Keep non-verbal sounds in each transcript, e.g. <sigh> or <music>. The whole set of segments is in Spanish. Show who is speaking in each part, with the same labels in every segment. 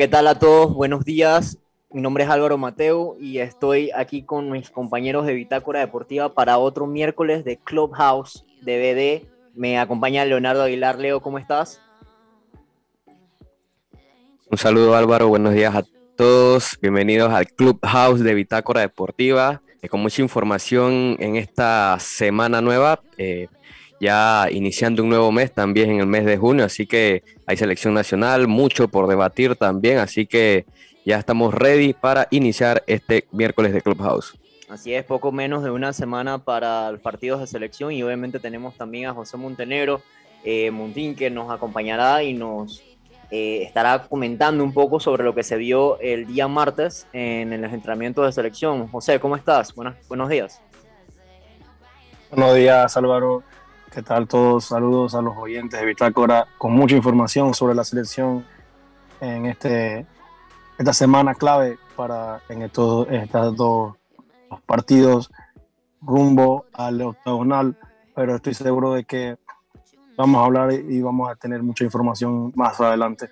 Speaker 1: ¿qué tal a todos? Buenos días. Mi nombre es Álvaro Mateo y estoy aquí con mis compañeros de Bitácora Deportiva para otro miércoles de Clubhouse DVD. Me acompaña Leonardo Aguilar. Leo, ¿cómo estás?
Speaker 2: Un saludo Álvaro, buenos días a todos. Bienvenidos al Clubhouse de Bitácora Deportiva. Eh, con mucha información en esta semana nueva. Eh, ya iniciando un nuevo mes también en el mes de junio, así que hay selección nacional, mucho por debatir también, así que ya estamos ready para iniciar este miércoles de Clubhouse.
Speaker 1: Así es, poco menos de una semana para los partidos de selección y obviamente tenemos también a José Montenegro, eh, Montín, que nos acompañará y nos eh, estará comentando un poco sobre lo que se vio el día martes en, en los entrenamientos de selección. José, ¿cómo estás? Buenos, buenos días.
Speaker 3: Buenos días, Álvaro. ¿Qué tal todos? Saludos a los oyentes de Bitácora con mucha información sobre la selección en este, esta semana clave para en estos, estos dos partidos rumbo al octagonal, pero estoy seguro de que vamos a hablar y vamos a tener mucha información más adelante.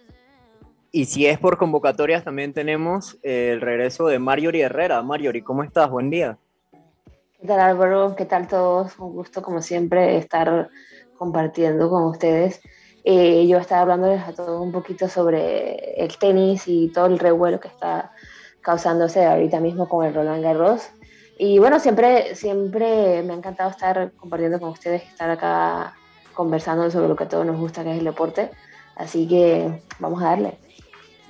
Speaker 1: Y si es por convocatorias, también tenemos el regreso de Mariori Herrera. Mariori, ¿cómo estás? Buen día.
Speaker 4: ¿Qué tal Álvaro? ¿Qué tal todos? Un gusto como siempre estar compartiendo con ustedes. Eh, yo estaba hablándoles a todos un poquito sobre el tenis y todo el revuelo que está causándose ahorita mismo con el Roland Garros. Y bueno, siempre, siempre me ha encantado estar compartiendo con ustedes, estar acá conversando sobre lo que a todos nos gusta, que es el deporte. Así que vamos a darle.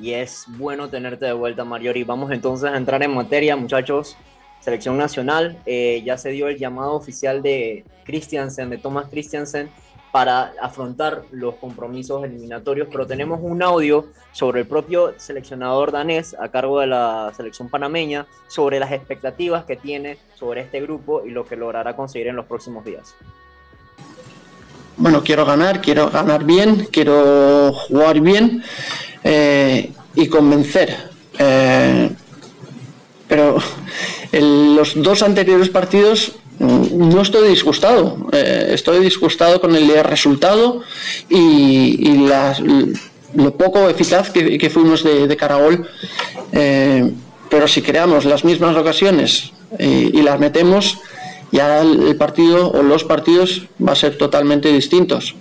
Speaker 1: Y es bueno tenerte de vuelta, Mariori. Vamos entonces a entrar en materia, muchachos selección nacional. Eh, ya se dio el llamado oficial de Christiansen, de Thomas Christiansen, para afrontar los compromisos eliminatorios, pero tenemos un audio sobre el propio seleccionador danés a cargo de la selección panameña, sobre las expectativas que tiene sobre este grupo y lo que logrará conseguir en los próximos días.
Speaker 5: Bueno, quiero ganar, quiero ganar bien, quiero jugar bien eh, y convencer. Eh, pero en los dos anteriores partidos mm, no estoy disgustado. Eh, estoy disgustado con el resultado y, lo poco eficaz que, fuimos de, Caragol. Eh, pero si creamos las mismas ocasiones eh, y las metemos, ya el partido o los partidos va a ser totalmente distintos.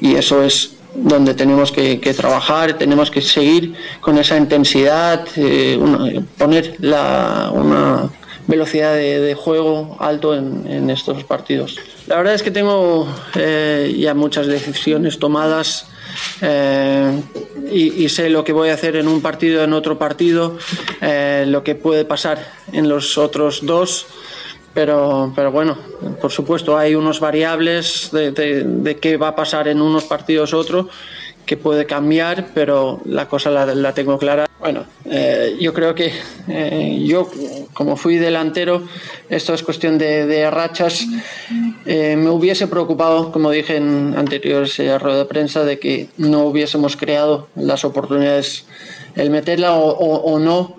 Speaker 5: Y eso es donde tenemos que, trabajar, tenemos que seguir con esa intensidad, poner la, una velocidad de, juego alto en, estos partidos. La verdad es que tengo eh, ya muchas decisiones tomadas eh, y, sé lo que voy a hacer en un partido, en otro partido, eh, lo que puede pasar en los otros dos. Pero, pero bueno, por supuesto hay unos variables de, de, qué va a pasar en unos partidos otros que puede cambiar, pero la cosa la, tengo clara. Bueno, eh, yo creo que eh, yo, como fui delantero, esto es cuestión de, rachas. Eh, me hubiese preocupado, como dije en anteriores rueda de prensa, de que no hubiésemos creado las oportunidades, el meterla o, no.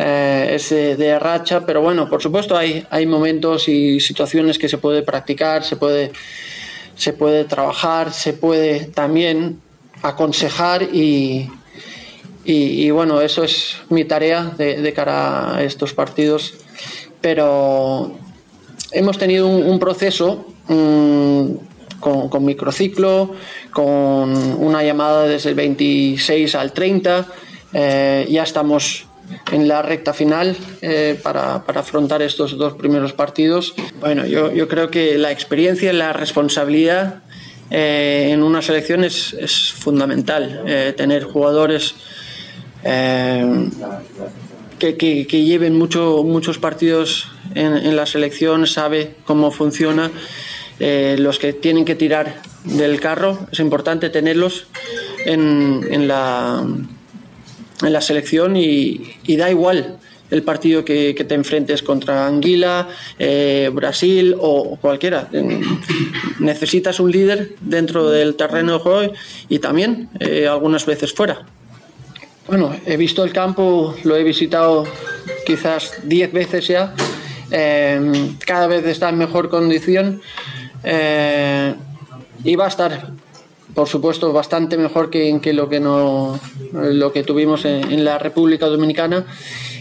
Speaker 5: es de, racha, pero bueno, por supuesto hay, hay momentos y situaciones que se puede practicar, se puede, se puede trabajar, se puede también aconsejar y, y, bueno, eso es mi tarea de, cara a estos partidos. Pero hemos tenido un, proceso mm, con, microciclo, con una llamada desde el 26 al 30. Eh, ya estamos en la recta final eh, para, afrontar estos dos primeros partidos. Bueno, yo, yo creo que la experiencia y la responsabilidad eh, en una selección es, fundamental. Eh, tener jugadores eh, que, lleven mucho, muchos partidos en, la selección, sabe cómo funciona. los que tienen que tirar del carro, es importante tenerlos en, la, selección y da igual el partido que, te enfrentes contra Anguila, eh, Brasil o cualquiera. Necesitas un líder dentro del terreno de juego y también eh, algunas veces fuera. Bueno, he visto el campo, lo he visitado quizás 10 veces ya. Eh, cada vez está en mejor condición y va a estar por supuesto, bastante mejor que, lo que no lo que tuvimos en, la República Dominicana.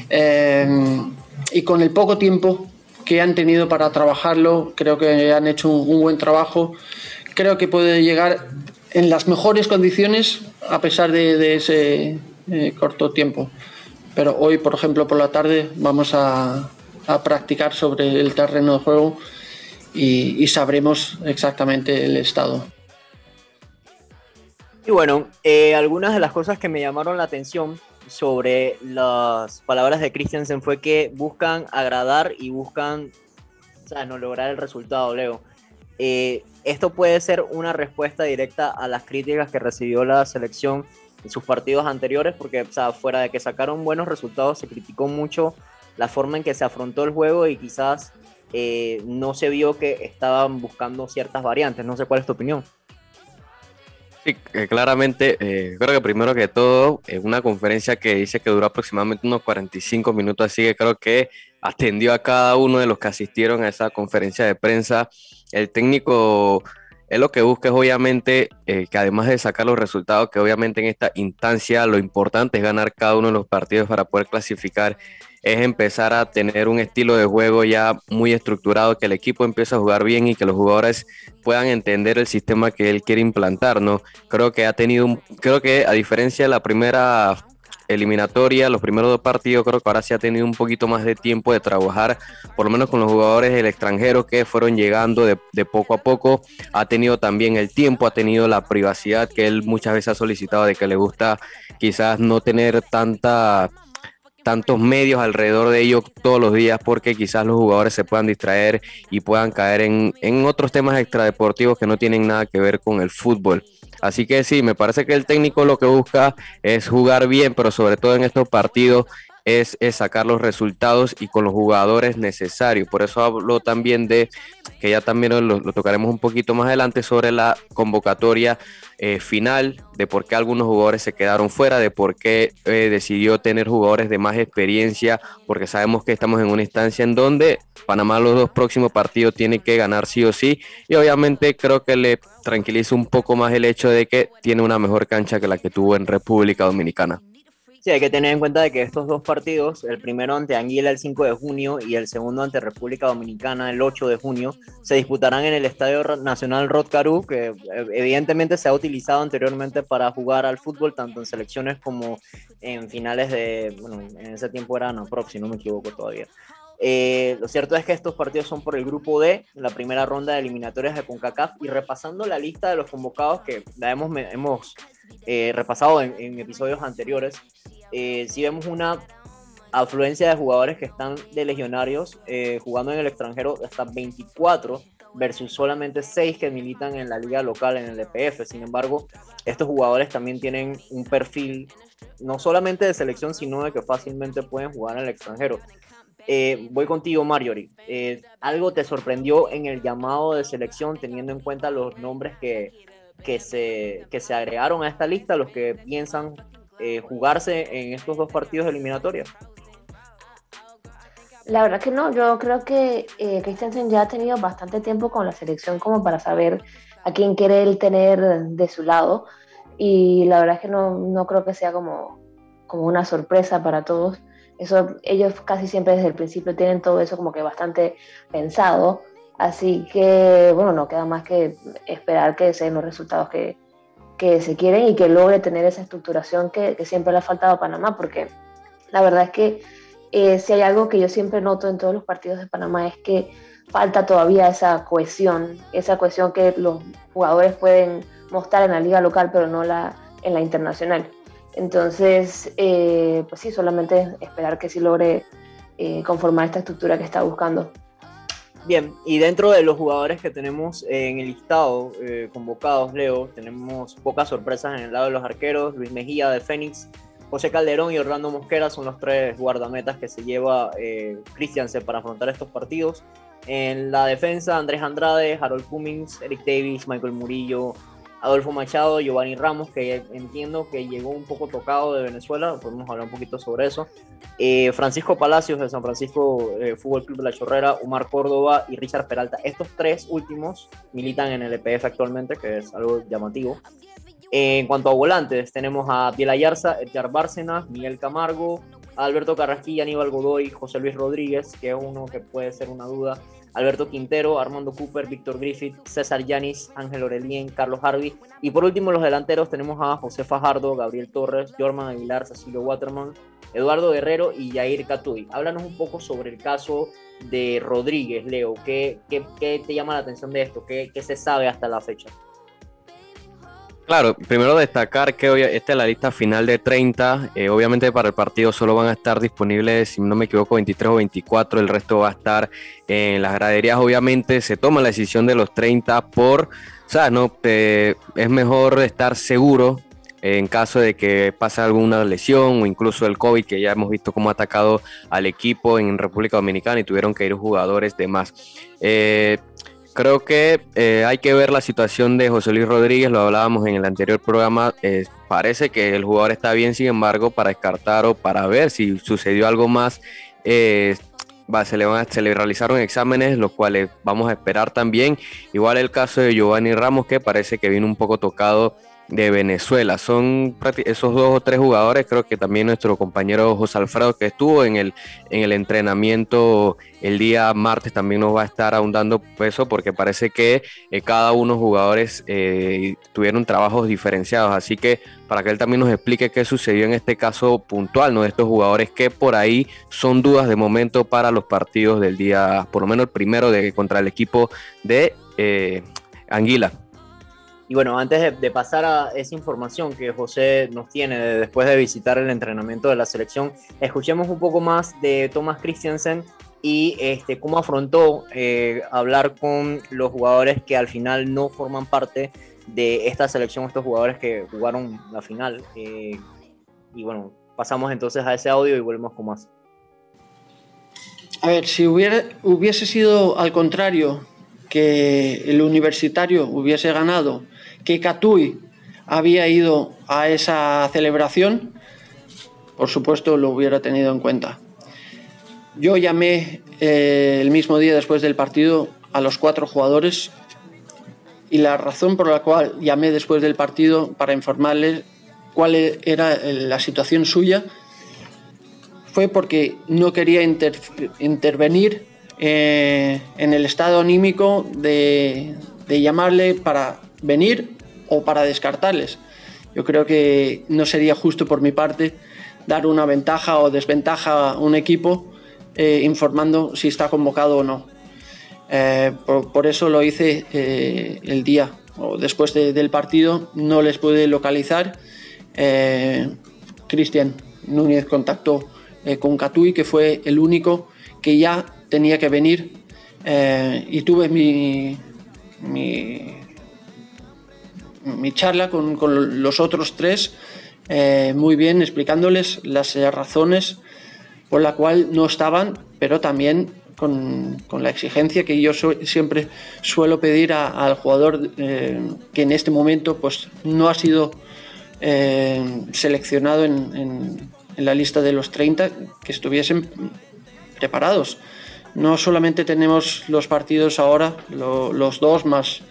Speaker 5: Eh, y con el poco tiempo que han tenido para trabajarlo, creo que han hecho un, buen trabajo. Creo que puede llegar en las mejores condiciones a pesar de, ese eh, corto tiempo. Pero hoy, por ejemplo, por la tarde vamos a, a practicar sobre el terreno de juego y, sabremos exactamente el estado.
Speaker 1: Y bueno, eh, algunas de las cosas que me llamaron la atención sobre las palabras de Christiansen fue que buscan agradar y buscan o sea, no lograr el resultado, Leo. Eh, esto puede ser una respuesta directa a las críticas que recibió la selección en sus partidos anteriores, porque o sea, fuera de que sacaron buenos resultados, se criticó mucho la forma en que se afrontó el juego y quizás eh, no se vio que estaban buscando ciertas variantes. No sé cuál es tu opinión.
Speaker 2: Sí, claramente, eh, creo que primero que todo, en una conferencia que dice que duró aproximadamente unos 45 minutos, así que creo que atendió a cada uno de los que asistieron a esa conferencia de prensa. El técnico es lo que busca es obviamente eh, que además de sacar los resultados, que obviamente en esta instancia lo importante es ganar cada uno de los partidos para poder clasificar es empezar a tener un estilo de juego ya muy estructurado, que el equipo empiece a jugar bien y que los jugadores puedan entender el sistema que él quiere implantar, ¿no? Creo que ha tenido un, creo que a diferencia de la primera eliminatoria, los primeros dos partidos, creo que ahora sí ha tenido un poquito más de tiempo de trabajar, por lo menos con los jugadores del extranjero que fueron llegando de, de, poco a poco. Ha tenido también el tiempo, ha tenido la privacidad que él muchas veces ha solicitado de que le gusta quizás no tener tanta tantos medios alrededor de ellos todos los días porque quizás los jugadores se puedan distraer y puedan caer en, en otros temas extradeportivos que no tienen nada que ver con el fútbol. Así que sí, me parece que el técnico lo que busca es jugar bien, pero sobre todo en estos partidos es, sacar los resultados y con los jugadores necesarios. Por eso hablo también de, que ya también lo, tocaremos un poquito más adelante, sobre la convocatoria eh, final, de por qué algunos jugadores se quedaron fuera, de por qué eh, decidió tener jugadores de más experiencia, porque sabemos que estamos en una instancia en donde Panamá los dos próximos partidos tiene que ganar sí o sí, y obviamente creo que le tranquiliza un poco más el hecho de que tiene una mejor cancha que la que tuvo en República Dominicana.
Speaker 1: Sí, hay que tener en cuenta de que estos dos partidos, el primero ante Anguila el 5 de junio y el segundo ante República Dominicana el 8 de junio, se disputarán en el Estadio Nacional Rod que eh, evidentemente se ha utilizado anteriormente para jugar al fútbol, tanto en selecciones como en finales de, bueno, en ese tiempo era Anaprox, si no me equivoco todavía. Eh, lo cierto es que estos partidos son por el grupo D, la primera ronda de eliminatorias de CONCACAF, y repasando la lista de los convocados que la hemos, hemos eh, repasado en, en, episodios anteriores, eh, vemos una afluencia de jugadores que están de legionarios eh, jugando en el extranjero hasta 24 versus solamente 6 que militan en la liga local en el EPF. Sin embargo, estos jugadores también tienen un perfil no solamente de selección, sino de que fácilmente pueden jugar en el extranjero. Eh, voy contigo, Marjorie. Eh, ¿Algo te sorprendió en el llamado de selección teniendo en cuenta los nombres que, que, se, que se agregaron a esta lista, los que piensan eh, jugarse en estos dos partidos eliminatorios?
Speaker 4: La verdad que no, yo creo que eh, Christensen ya ha tenido bastante tiempo con la selección como para saber a quién quiere él tener de su lado y la verdad es que no, no creo que sea como, como una sorpresa para todos. Eso, ellos casi siempre desde el principio tienen todo eso como que bastante pensado, así que bueno, no queda más que esperar que sean los resultados que, que se quieren y que logre tener esa estructuración que, siempre le ha faltado a Panamá, porque la verdad es que eh, si hay algo que yo siempre noto en todos los partidos de Panamá es que falta todavía esa cohesión, esa cohesión que los jugadores pueden mostrar en la liga local, pero no la, en la internacional. Entonces, eh, pues sí, solamente esperar que sí logre eh, conformar esta estructura que está buscando.
Speaker 1: Bien, y dentro de los jugadores que tenemos en el listado eh, convocados, Leo, tenemos pocas sorpresas en el lado de los arqueros. Luis Mejía de Fénix, José Calderón y Orlando Mosquera son los tres guardametas que se lleva eh, Christiansen para afrontar estos partidos. En la defensa, Andrés Andrade, Harold Cummings, Eric Davis, Michael Murillo, Adolfo Machado, Giovanni Ramos, que entiendo que llegó un poco tocado de Venezuela, podemos hablar un poquito sobre eso. Eh, Francisco Palacios de San Francisco eh, Fútbol Club de la Chorrera, Omar Córdoba y Richard Peralta. Estos tres últimos militan en el EPF actualmente, que es algo llamativo. en cuanto a volantes, tenemos a Piel Ayarza, Edgar Bárcenas, Miguel Camargo, Alberto Carrasquilla, Aníbal Godoy, José Luis Rodríguez, que es uno que puede ser una duda, Alberto Quintero, Armando Cooper, Víctor Griffith, César Yanis, Ángel Orelien, Carlos Harvey. Y por último, los delanteros tenemos a José Fajardo, Gabriel Torres, Jorman Aguilar, Cecilio Waterman, Eduardo Guerrero y Jair Catuy. Háblanos un poco sobre el caso de Rodríguez, Leo. ¿Qué, te llama la atención de esto? ¿Qué, ¿Qué se sabe hasta la fecha?
Speaker 2: Claro, primero destacar que hoy esta es la lista final de 30. Eh, obviamente para el partido solo van a estar disponibles, si no me equivoco, 23 o 24. El resto va a estar en las graderías. Obviamente se toma la decisión de los 30 por, o sea, no, es mejor estar seguro en caso de que pase alguna lesión o incluso el COVID, que ya hemos visto cómo ha atacado al equipo en República Dominicana y tuvieron que ir jugadores de más. Eh, Creo que eh, hay que ver la situación de José Luis Rodríguez, lo hablábamos en el anterior programa. Eh, parece que el jugador está bien, sin embargo, para descartar o para ver si sucedió algo más, eh, se, le van se le realizaron exámenes, los cuales vamos a esperar también. Igual el caso de Giovanni Ramos, que parece que vino un poco tocado de Venezuela. Son esos dos o tres jugadores, creo que también nuestro compañero José Alfredo que estuvo en el, en el entrenamiento el día martes también nos va a estar ahondando eso porque parece que eh, cada uno de los jugadores eh, tuvieron trabajos diferenciados. Así que para que él también nos explique qué sucedió en este caso puntual, ¿no? De estos jugadores que por ahí son dudas de momento para los partidos del día, por lo menos el primero de contra el equipo de eh, Anguila.
Speaker 1: Y bueno, antes de, pasar a esa información que José nos tiene después de visitar el entrenamiento de la selección, escuchemos un poco más de Thomas Christiansen y este, cómo afrontó eh, hablar con los jugadores que al final no forman parte de esta selección, estos jugadores que jugaron la final. Eh, y bueno, pasamos entonces a ese audio y volvemos con más.
Speaker 5: A ver, si hubiese sido al contrario, que el universitario hubiese ganado que Katui había ido a esa celebración, por supuesto lo hubiera tenido en cuenta. Yo llamé eh, el mismo día después del partido a los cuatro jugadores y la razón por la cual llamé después del partido para informarles cuál era la situación suya fue porque no quería intervenir eh, en el estado anímico de, de llamarle para venir o para descartarles. Yo creo que no sería justo por mi parte dar una ventaja o desventaja a un equipo eh, informando si está convocado o no. Eh, por, eso lo hice eh, el día o después del partido, no les pude localizar. Cristian Núñez contactó con Catui, que fue el único que ya tenía que venir y tuve mi, mi mi charla con, los otros tres eh, muy bien explicándoles las eh, razones por la cual no estaban, pero también con, la exigencia que yo siempre suelo pedir al jugador eh, que en este momento pues, no ha sido seleccionado en, la lista de los 30, que estuviesen preparados. No solamente tenemos los partidos ahora, los dos más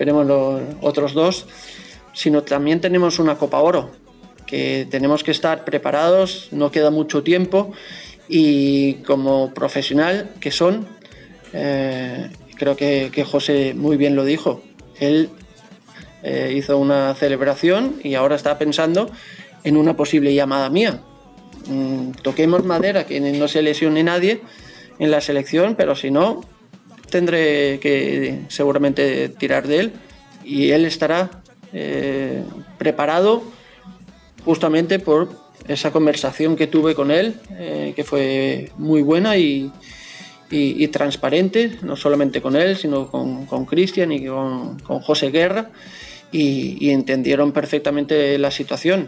Speaker 5: esperemos los otros dos, sino también tenemos una Copa Oro, que tenemos que estar preparados, no queda mucho tiempo y como profesional que son, eh, creo que, José muy bien lo dijo, él eh, hizo una celebración y ahora está pensando en una posible llamada mía. Mm, toquemos madera, que no se lesione nadie en la selección, pero si no, tendré que seguramente tirar de él y él estará eh, preparado justamente por esa conversación que tuve con él, eh, que fue muy buena y, transparente, no solamente con él, sino con Cristian y con, José Guerra, y entendieron perfectamente la situación.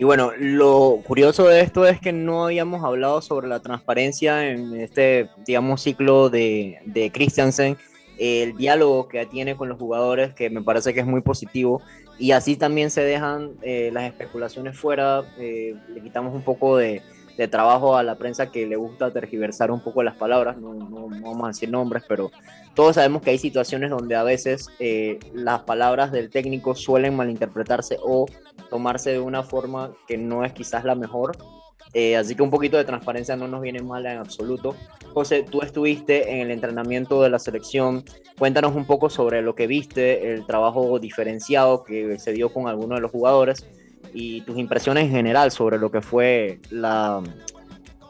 Speaker 1: Y bueno, lo curioso de esto es que no habíamos hablado sobre la transparencia en este, digamos, ciclo de, de Christiansen. el diálogo que tiene con los jugadores, que me parece que es muy positivo, y así también se dejan eh, las especulaciones fuera, eh, le quitamos un poco de, trabajo a la prensa que le gusta tergiversar un poco las palabras, no, vamos a decir nombres, pero todos sabemos que hay situaciones donde a veces eh, las palabras del técnico suelen malinterpretarse o tomarse de una forma que no es quizás la mejor, eh, así que un poquito de transparencia no nos viene mal en absoluto. José, tú estuviste en el entrenamiento de la selección. Cuéntanos un poco sobre lo que viste, el trabajo diferenciado que se dio con algunos de los jugadores y tus impresiones en general sobre lo que fue la,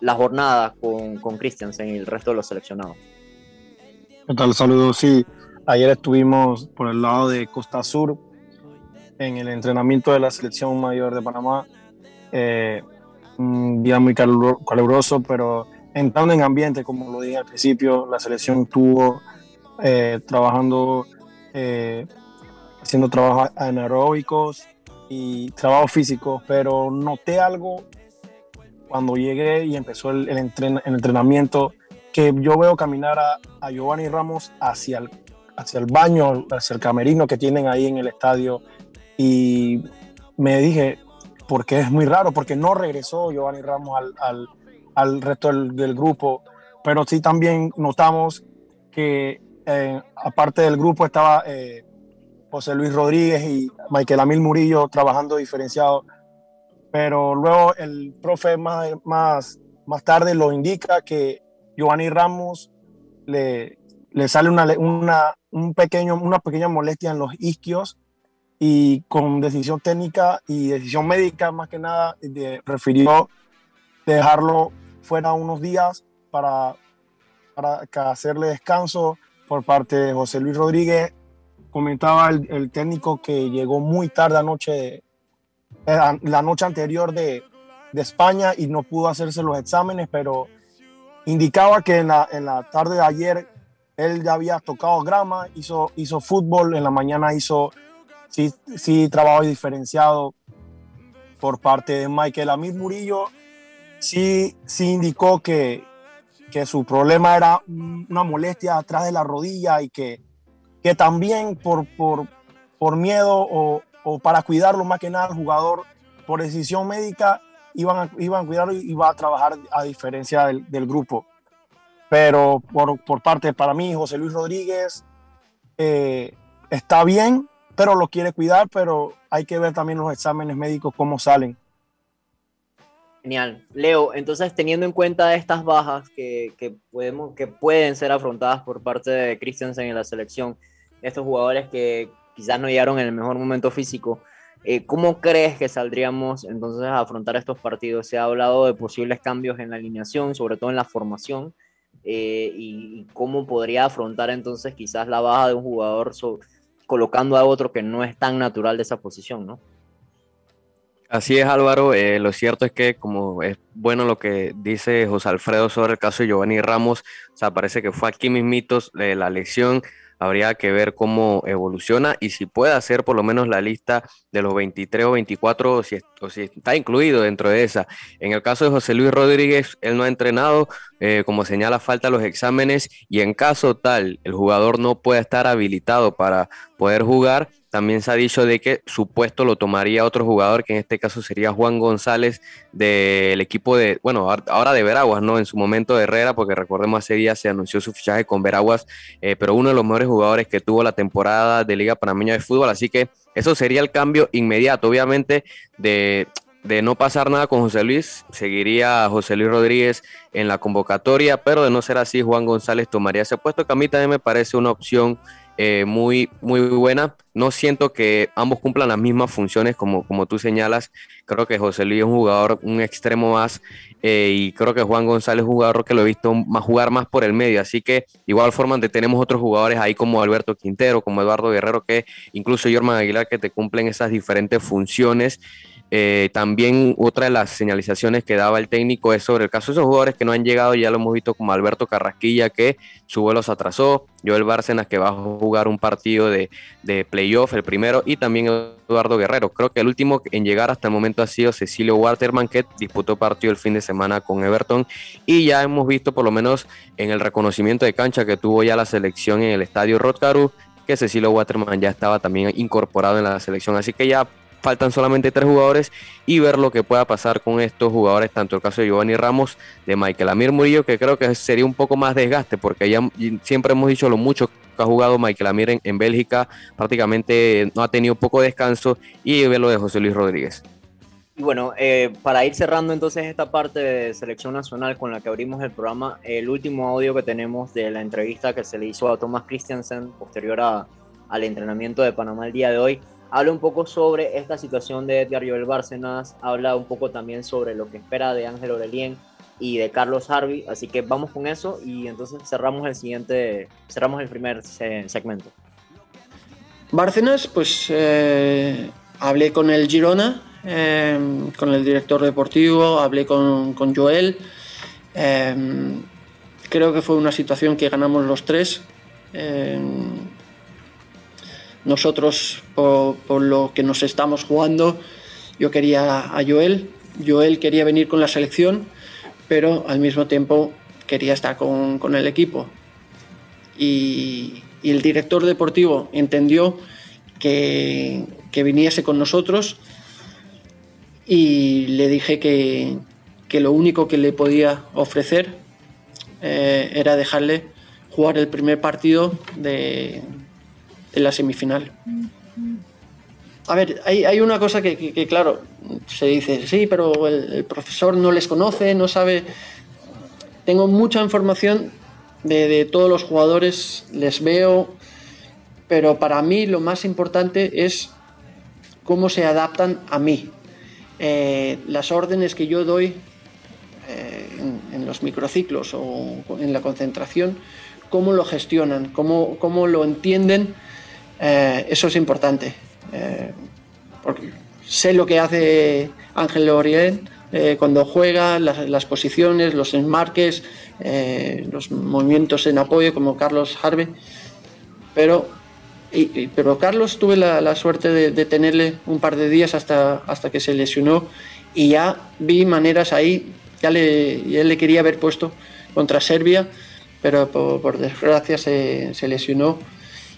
Speaker 1: la jornada con, con Christiansen y el resto de los seleccionados.
Speaker 3: ¿Qué tal? Saludos. Sí, ayer estuvimos por el lado de Costa Sur en el entrenamiento de la selección mayor de Panamá. Eh, un día muy caluroso, pero entrando en ambiente, como lo dije al principio, la selección estuvo eh, trabajando, eh, haciendo trabajos anaeróbicos y trabajos físicos, pero noté algo cuando llegué y empezó el, entrenamiento, que yo veo caminar a, a, Giovanni Ramos hacia el, hacia el baño, hacia el camerino que tienen ahí en el estadio, y me dije, porque es muy raro, porque no regresó Giovanni Ramos al, al, resto del, del, grupo, pero sí también notamos que eh, aparte del grupo estaba eh, José Luis Rodríguez y Michael Amil Murillo trabajando diferenciado, pero luego el profe más, más, más tarde lo indica que Giovanni Ramos le, le sale una, una, un pequeño, una pequeña molestia en los isquios y con decisión técnica y decisión médica más que nada de, refirió dejarlo fuera unos días para, para hacerle descanso por parte de José Luis Rodríguez. Comentaba el, técnico que llegó muy tarde anoche, eh, la noche anterior de, de, España y no pudo hacerse los exámenes, pero indicaba que en la, en la tarde de ayer él ya había tocado grama, hizo, hizo fútbol, en la mañana hizo sí, sí trabajo diferenciado por parte de Michael Amir Murillo. Sí, sí indicó que, que su problema era una molestia atrás de la rodilla y que, que también por, por, por miedo o, o, para cuidarlo más que nada al jugador, por decisión médica, iban a, iban a cuidarlo y iba a trabajar a diferencia del, del grupo. Pero por, por, parte, para mí, José Luis Rodríguez eh, está bien, pero lo quiere cuidar, pero hay que ver también los exámenes médicos cómo salen.
Speaker 1: Genial. Leo, entonces teniendo en cuenta estas bajas que, que, podemos, que pueden ser afrontadas por parte de Christensen en la selección, estos jugadores que quizás no llegaron en el mejor momento físico, eh, ¿cómo crees que saldríamos entonces a afrontar estos partidos? Se ha hablado de posibles cambios en la alineación, sobre todo en la formación, eh, y, y, cómo podría afrontar entonces quizás la baja de un jugador sobre colocando a otro que no es tan natural de esa posición, ¿no?
Speaker 2: Así es, Álvaro. Eh, lo cierto es que, como es bueno lo que dice José Alfredo sobre el caso de Giovanni Ramos, o sea, parece que fue aquí mismitos de la lección habría que ver cómo evoluciona y si puede hacer por lo menos la lista de los 23 o 24 o si, está incluido dentro de esa. En el caso de José Luis Rodríguez, él no ha entrenado, eh, como señala, falta los exámenes y en caso tal el jugador no pueda estar habilitado para poder jugar, también se ha dicho de que su puesto lo tomaría otro jugador, que en este caso sería Juan González del equipo de, bueno, ahora de Veraguas, ¿no? En su momento de Herrera, porque recordemos hace días se anunció su fichaje con Veraguas, eh, pero uno de los mejores jugadores que tuvo la temporada de Liga Panameña de Fútbol, así que eso sería el cambio inmediato, obviamente, de, de no pasar nada con José Luis, seguiría José Luis Rodríguez en la convocatoria, pero de no ser así, Juan González tomaría ese puesto, que a mí también me parece una opción eh, muy, muy buena. No siento que ambos cumplan las mismas funciones como, como tú señalas. Creo que José Luis es un jugador, un extremo más, eh, y creo que Juan González es un jugador que lo he visto más jugar más por el medio. Así que igual forma tenemos otros jugadores ahí como Alberto Quintero, como Eduardo Guerrero, que incluso Jorman Aguilar, que te cumplen esas diferentes funciones. Eh, también otra de las señalizaciones que daba el técnico es sobre el caso de esos jugadores que no han llegado, ya lo hemos visto como Alberto Carrasquilla que su vuelo se atrasó, Joel Bárcenas que va a jugar un partido de, de playoff, el primero, y también Eduardo Guerrero. Creo que el último en llegar hasta el momento ha sido Cecilio Waterman que disputó partido el fin de semana con Everton y ya hemos visto por lo menos en el reconocimiento de cancha que tuvo ya la selección en el estadio Rotcaru que Cecilio Waterman ya estaba también incorporado en la selección, así que ya faltan solamente tres jugadores y ver lo que pueda pasar con estos jugadores, tanto el caso de Giovanni Ramos, de Michael Amir Murillo, que creo que sería un poco más desgaste, porque ya siempre hemos dicho lo mucho que ha jugado Michael Amir en, Bélgica, prácticamente no ha tenido poco descanso, y ver lo de José Luis Rodríguez.
Speaker 1: Y bueno, eh, para ir cerrando entonces esta parte de selección nacional con la que abrimos el programa, el último audio que tenemos de la entrevista que se le hizo a Thomas Christiansen posterior al entrenamiento de Panamá el día de hoy, habla un poco sobre esta situación de Edgar Joel Bárcenas, habla un poco también sobre lo que espera de Ángel Orelien y de Carlos Harvey, así que vamos con eso y entonces cerramos el siguiente, cerramos el primer segmento.
Speaker 5: Bárcenas, pues eh, hablé con el Girona, eh, con el director deportivo, hablé con, Joel, eh, creo que fue una situación que ganamos los tres. Nosotros, por, lo que nos estamos jugando, yo quería a Joel, Joel quería venir con la selección, pero al mismo tiempo quería estar con, el equipo. Y, el director deportivo entendió que, viniese con nosotros y le dije que, lo único que le podía ofrecer eh, era dejarle jugar el primer partido de, en la semifinal. A ver, hay, una cosa que, claro, se dice, sí, pero el, profesor no les conoce, no sabe. Tengo mucha información de, todos los jugadores, les veo, pero para mí lo más importante es cómo se adaptan a mí. Eh, las órdenes que yo doy eh, en, los microciclos o en la concentración, cómo lo gestionan, cómo, cómo lo entienden eh, eso es importante. Eh, porque sé lo que hace Ángel Orient eh, cuando juega, las, posiciones, los enmarques, los movimientos en apoyo, como Carlos Harvey. Pero, pero Carlos tuve la, suerte de, tenerle un par de días hasta, hasta que se lesionó y ya vi maneras ahí, ya le, le quería haber puesto contra Serbia, pero por, desgracia se, se lesionó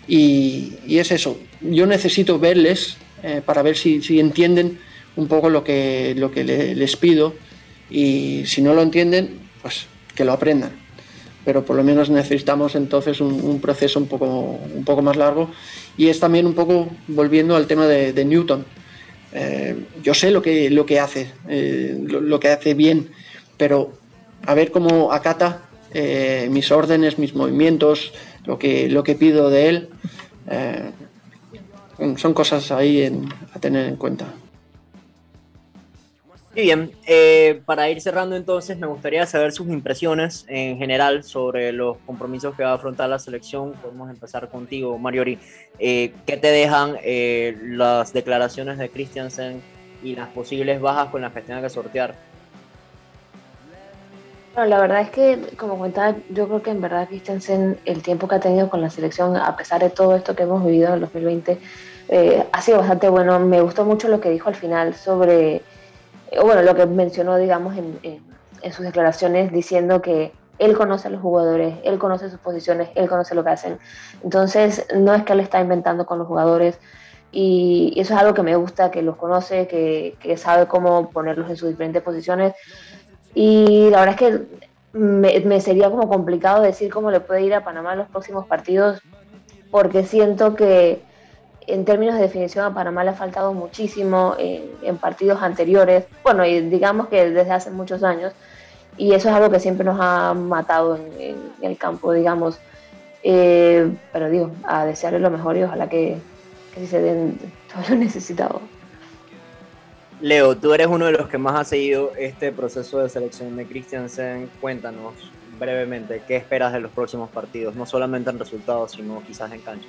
Speaker 5: y, es eso, yo necesito verles eh, para ver si, entienden un poco lo que, lo que les pido y si no lo entienden, pues que lo aprendan. Pero por lo menos necesitamos entonces un, proceso un poco, un poco más largo y es también un poco volviendo al tema de, Newton. Eh, yo sé lo que, lo que hace, eh, lo, que hace bien, pero a ver cómo acata mis órdenes, mis movimientos, lo que, lo que pido de él. Eh, son cosas ahí a tener en cuenta.
Speaker 1: Muy bien, eh, para ir cerrando entonces, me gustaría saber sus impresiones en general sobre los compromisos que va a afrontar la selección. Podemos empezar contigo, Mariori. Eh, ¿Qué te dejan las declaraciones de Christiansen y las posibles bajas con las que tenga que sortear?
Speaker 4: Bueno, la verdad es que, como comentaba, yo creo que en verdad Christensen, el tiempo que ha tenido con la selección, a pesar de todo esto que hemos vivido en el 2020, eh, ha sido bastante bueno. Me gustó mucho lo que dijo al final sobre, eh, bueno, lo que mencionó, digamos, en, en, sus declaraciones, diciendo que él conoce a los jugadores, él conoce sus posiciones, él conoce lo que hacen. Entonces, no es que él está inventando con los jugadores. Y eso es algo que me gusta, que los conoce, que, que sabe cómo ponerlos en sus diferentes posiciones y la verdad es que me, sería como complicado decir cómo le puede ir a Panamá en los próximos partidos, porque siento que en términos de definición a Panamá le ha faltado muchísimo en, partidos anteriores, bueno, y digamos que desde hace muchos años, y eso es algo que siempre nos ha matado en, el campo, digamos. Eh, pero digo, a desearle lo mejor y ojalá que, que se den todo lo <laughs> necesitado.
Speaker 1: Leo, tú eres uno de los que más ha seguido este proceso de selección de Christiansen. Cuéntanos brevemente qué esperas de los próximos partidos, no solamente en resultados, sino quizás en cancha.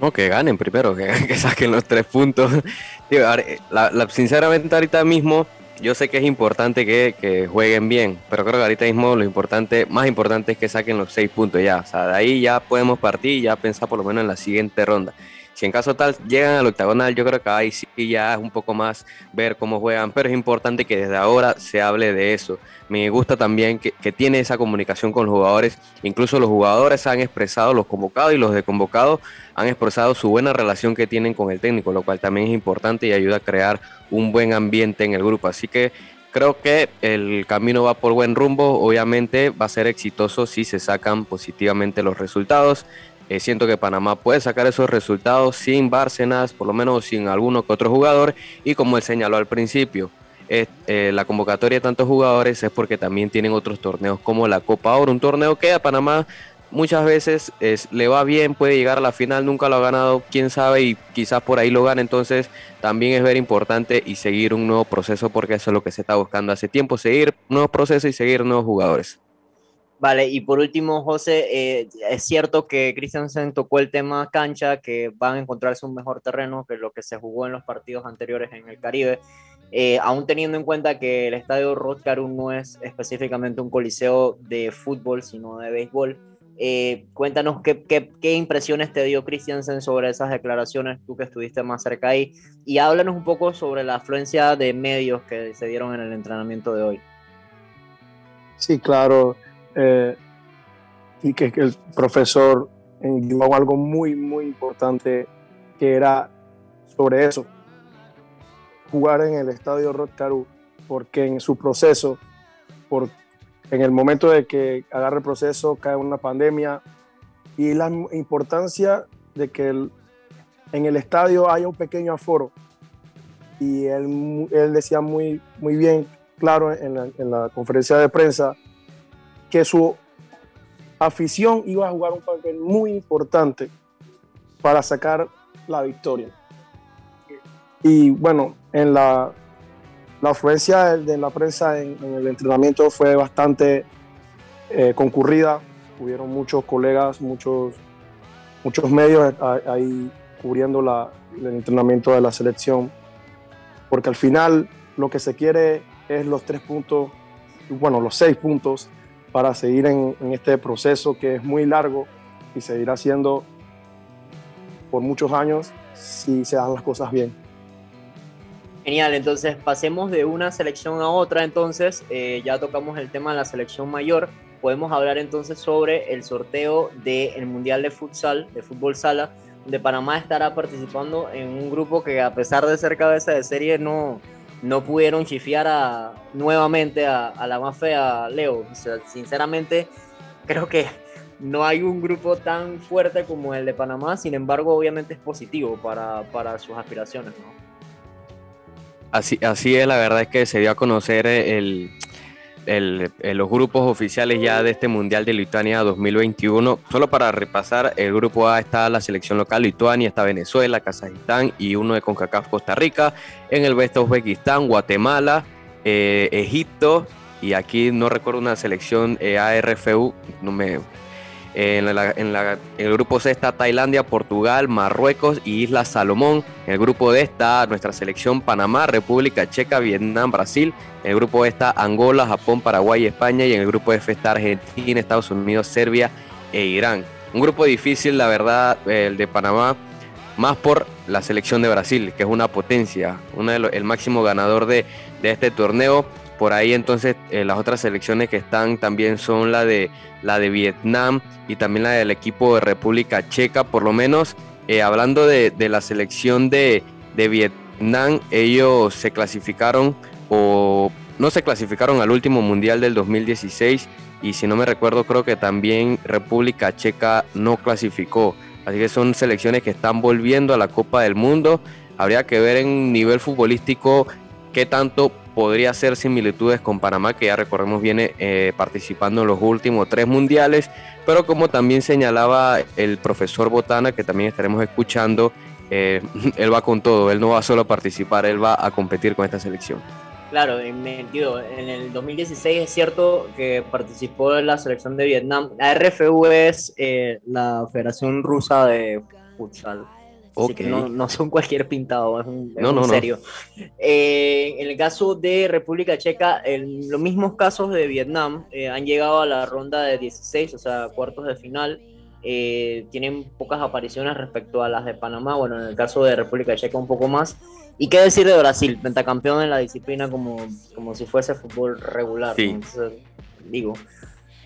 Speaker 2: No, que ganen primero, que, <laughs> saquen los tres puntos. <laughs> sinceramente ahorita mismo yo sé que es importante que, jueguen bien, pero creo que ahorita mismo lo importante, más importante es que saquen los seis puntos ya. O sea, de ahí ya podemos partir y ya pensar por lo menos en la siguiente ronda. Si en caso tal llegan al octagonal, yo creo que ahí sí ya es un poco más ver cómo juegan, pero es importante que desde ahora se hable de eso. Me gusta también que, que tiene esa comunicación con los jugadores, incluso los jugadores han expresado, los convocados y los desconvocados han expresado su buena relación que tienen con el técnico, lo cual también es importante y ayuda a crear un buen ambiente en el grupo. Así que creo que el camino va por buen rumbo. Obviamente va a ser exitoso si se sacan positivamente los resultados. Eh, siento que Panamá puede sacar esos resultados sin Bárcenas, por lo menos sin alguno que otro jugador. Y como él señaló al principio, eh, la convocatoria de tantos jugadores es porque también tienen otros torneos como la Copa Oro, un torneo que a Panamá muchas veces le va bien, puede llegar a la final, nunca lo ha ganado, quién sabe, y quizás por ahí lo gane. Entonces, también es ver importante y seguir un nuevo proceso, porque eso es lo que se está buscando hace tiempo: seguir nuevos procesos y seguir nuevos jugadores.
Speaker 1: Vale, y por último, José, eh, es cierto que Christiansen tocó el tema cancha, que van a encontrarse un mejor terreno que lo que se jugó en los partidos anteriores en el Caribe, eh, aún teniendo en cuenta que el estadio Rod no es específicamente un coliseo de fútbol, sino de béisbol. Eh, cuéntanos qué, qué, qué, impresiones te dio Christiansen sobre esas declaraciones, tú que estuviste más cerca ahí, y háblanos un poco sobre la afluencia de medios que se dieron en el entrenamiento de hoy.
Speaker 3: Sí, claro. Eh, y que, el profesor dijo algo muy, muy importante que era sobre eso, jugar en el estadio Rotcaru, porque en su proceso, por, en el momento de que agarre el proceso, cae una pandemia y la importancia de que en el estadio haya un pequeño aforo. Y él, él decía muy, muy bien, claro, en la, en la conferencia de prensa, que su afición iba a jugar un papel muy importante para sacar la victoria. Y bueno, en la, la afluencia de la prensa en, el entrenamiento fue bastante eh, concurrida. Hubieron muchos colegas, muchos, muchos medios ahí cubriendo la, el entrenamiento de la selección. Porque al final lo que se quiere es los tres puntos, bueno, los seis puntos para seguir en, este proceso que es muy largo y seguirá siendo por muchos años si se dan las cosas bien.
Speaker 1: Genial, entonces pasemos de una selección a otra, entonces eh, ya tocamos el tema de la selección mayor, podemos hablar entonces sobre el sorteo del Mundial de Futsal, de Fútbol Sala, donde Panamá estará participando en un grupo que a pesar de ser cabeza de serie no, no pudieron chifiar a, nuevamente a, la más fea Leo. sinceramente, creo que no hay un grupo tan fuerte como el de Panamá, sin embargo, obviamente es positivo para, para sus aspiraciones.
Speaker 2: Así, así es, la verdad es que se dio a conocer el, el, los grupos oficiales ya de este Mundial de Lituania 2021. Solo para repasar, el grupo A está la selección local Lituania, está Venezuela, Kazajistán y uno de CONCACAF Costa Rica. En el B Uzbekistán, Guatemala, eh, Egipto y aquí no recuerdo una selección eh, ARFU, no me, en, el grupo C está Tailandia, Portugal, Marruecos y Islas Salomón. En el grupo D está nuestra selección Panamá, República Checa, Vietnam, Brasil. En el grupo E está Angola, Japón, Paraguay, España. Y en el grupo F está Argentina, Estados Unidos, Serbia e Irán. Un grupo difícil, la verdad, el de Panamá, más por la selección de Brasil, que es una potencia, uno el máximo ganador de este torneo. Por ahí entonces eh, las otras selecciones que están también son la de, la de Vietnam y también la del equipo de República Checa. Por lo menos eh, hablando de, la selección de, Vietnam, ellos se clasificaron o no se clasificaron al último mundial del 2016 y si no me recuerdo creo que también República Checa no clasificó. Así que son selecciones que están volviendo a la Copa del Mundo. Habría que ver en nivel futbolístico qué tanto podría ser similitudes con Panamá, que ya recordemos viene eh, participando en los últimos tres mundiales, pero como también señalaba el profesor Botana, que también estaremos escuchando, eh, <laughs> él va con todo, él no va solo a participar, él va a competir con esta selección.
Speaker 1: Claro, en, en el 2016 es cierto que participó en la selección de Vietnam. La RFU es eh, la Federación Rusa de futsal. No, son cualquier pintado, es un, serio. Eh, en el caso de República Checa, en los mismos casos de Vietnam eh, han llegado a la ronda de 16, o sea, cuartos de final. Eh, tienen pocas apariciones respecto a las de Panamá, bueno, en el caso de República Checa un poco más. ¿Y qué decir de Brasil? Pentacampeón en la disciplina como, como si fuese fútbol regular. digo,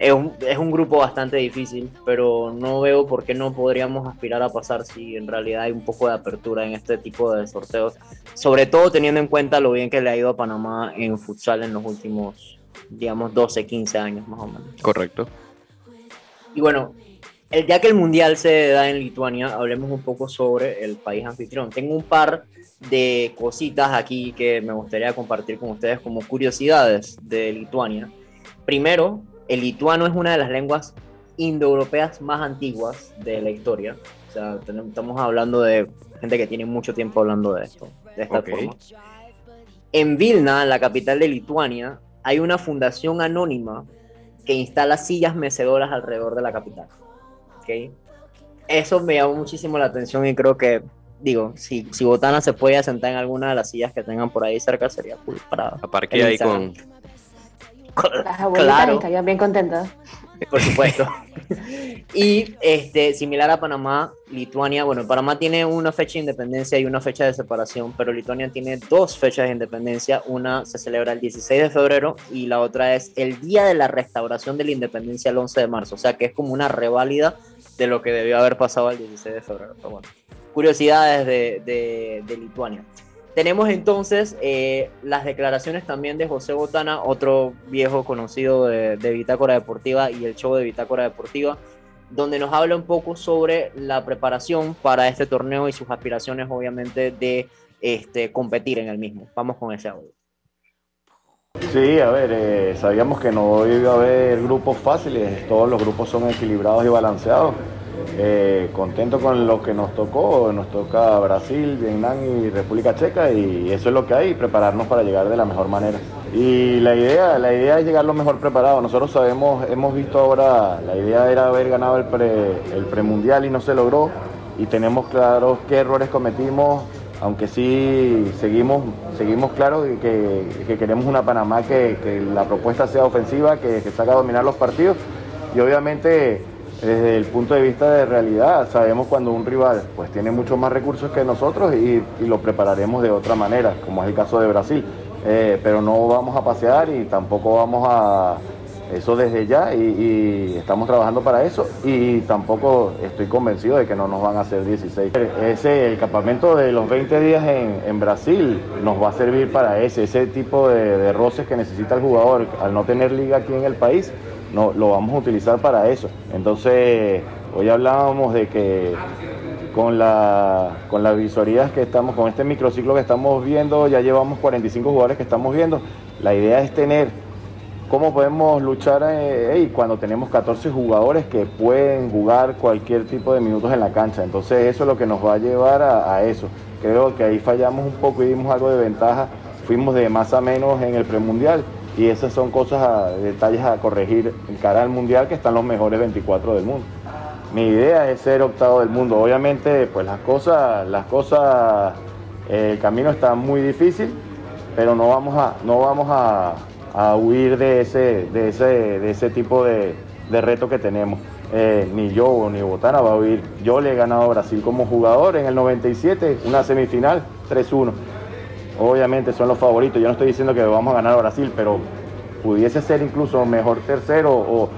Speaker 1: es un, es un, grupo bastante difícil, pero no veo por qué no podríamos aspirar a pasar si en realidad hay un poco de apertura en este tipo de sorteos, sobre todo teniendo en cuenta lo bien que le ha ido a Panamá en futsal en los últimos, digamos, 12, 15 años más o menos.
Speaker 2: Correcto.
Speaker 1: Y bueno, el día que el mundial se da en Lituania, hablemos un poco sobre el país anfitrión. Tengo un par de cositas aquí que me gustaría compartir con ustedes como curiosidades de Lituania. Primero, el lituano es una de las lenguas indoeuropeas más antiguas de la historia. O sea, estamos hablando de gente que tiene mucho tiempo hablando de esto, de esta forma. En Vilna, la capital de Lituania, hay una fundación anónima que instala sillas mecedoras alrededor de la capital. ¿Okay? Eso me llamó muchísimo la atención y creo que, digo, si, si Botana se puede sentar en alguna de las sillas que tengan por ahí cerca, sería cool para.
Speaker 2: Aparte ahí con,
Speaker 4: las abuelitas claro. estarían bien contentas.
Speaker 1: Por supuesto. <laughs> y este, similar a Panamá, Lituania, bueno, Panamá tiene una fecha de independencia y una fecha de separación, pero Lituania tiene dos fechas de independencia. Una se celebra el 16 de febrero y la otra es el día de la restauración de la independencia el 11 de marzo. O sea que es como una reválida de lo que debió haber pasado el 16 de febrero. Pero bueno, curiosidades de, de, de Lituania. Tenemos entonces eh, las declaraciones también de José Botana, otro viejo conocido de, Bitácora Deportiva y el show de Bitácora Deportiva, donde nos habla un poco sobre la preparación para este torneo y sus aspiraciones, obviamente, de este, competir en el mismo. Vamos con ese audio.
Speaker 6: Sí, a ver, eh, sabíamos que no iba a haber grupos fáciles, todos los grupos son equilibrados y balanceados. Eh, contento con lo que nos tocó, nos toca Brasil, Vietnam y República Checa y eso es lo que hay, prepararnos para llegar de la mejor manera. Y la idea, la idea es llegar lo mejor preparado. Nosotros sabemos, hemos visto ahora, la idea era haber ganado el, pre, el premundial y no se logró y tenemos claros qué errores cometimos, aunque sí seguimos, seguimos claros que, que queremos una Panamá que, que, la propuesta sea ofensiva, que, que salga a dominar los partidos y obviamente desde el punto de vista de realidad, sabemos cuando un rival pues tiene muchos más recursos que nosotros y, lo prepararemos de otra manera, como es el caso de Brasil. Eh, pero no vamos a pasear y tampoco vamos a eso desde ya y, estamos trabajando para eso y tampoco estoy convencido de que no nos van a hacer 16. Ese, el campamento de los 20 días en, Brasil nos va a servir para ese, ese tipo de roces que necesita el jugador al no tener liga aquí en el país no, lo vamos a utilizar para eso. Entonces, hoy hablábamos de que con, la, con las visorías que estamos, con este microciclo que estamos viendo, ya llevamos 45 jugadores que estamos viendo. La idea es tener cómo podemos luchar eh, cuando tenemos 14 jugadores que pueden jugar cualquier tipo de minutos en la cancha. Entonces eso es lo que nos va a llevar a, a eso. Creo que ahí fallamos un poco y dimos algo de ventaja. Fuimos de más a menos en el premundial y esas son cosas, detalles a corregir en cara al mundial que están los mejores 24 del mundo. Mi idea es ser octavo del mundo. Obviamente, pues las cosas, las cosas, el camino está muy difícil, pero no vamos a, no vamos a, huir de ese, de ese, de ese tipo de, reto que tenemos. Eh, ni yo ni Botana va a huir. Yo le he ganado a Brasil como jugador en el 97, una semifinal, 3-1 obviamente son los favoritos. Yo no estoy diciendo que vamos a ganar a Brasil, pero pudiese ser incluso mejor tercero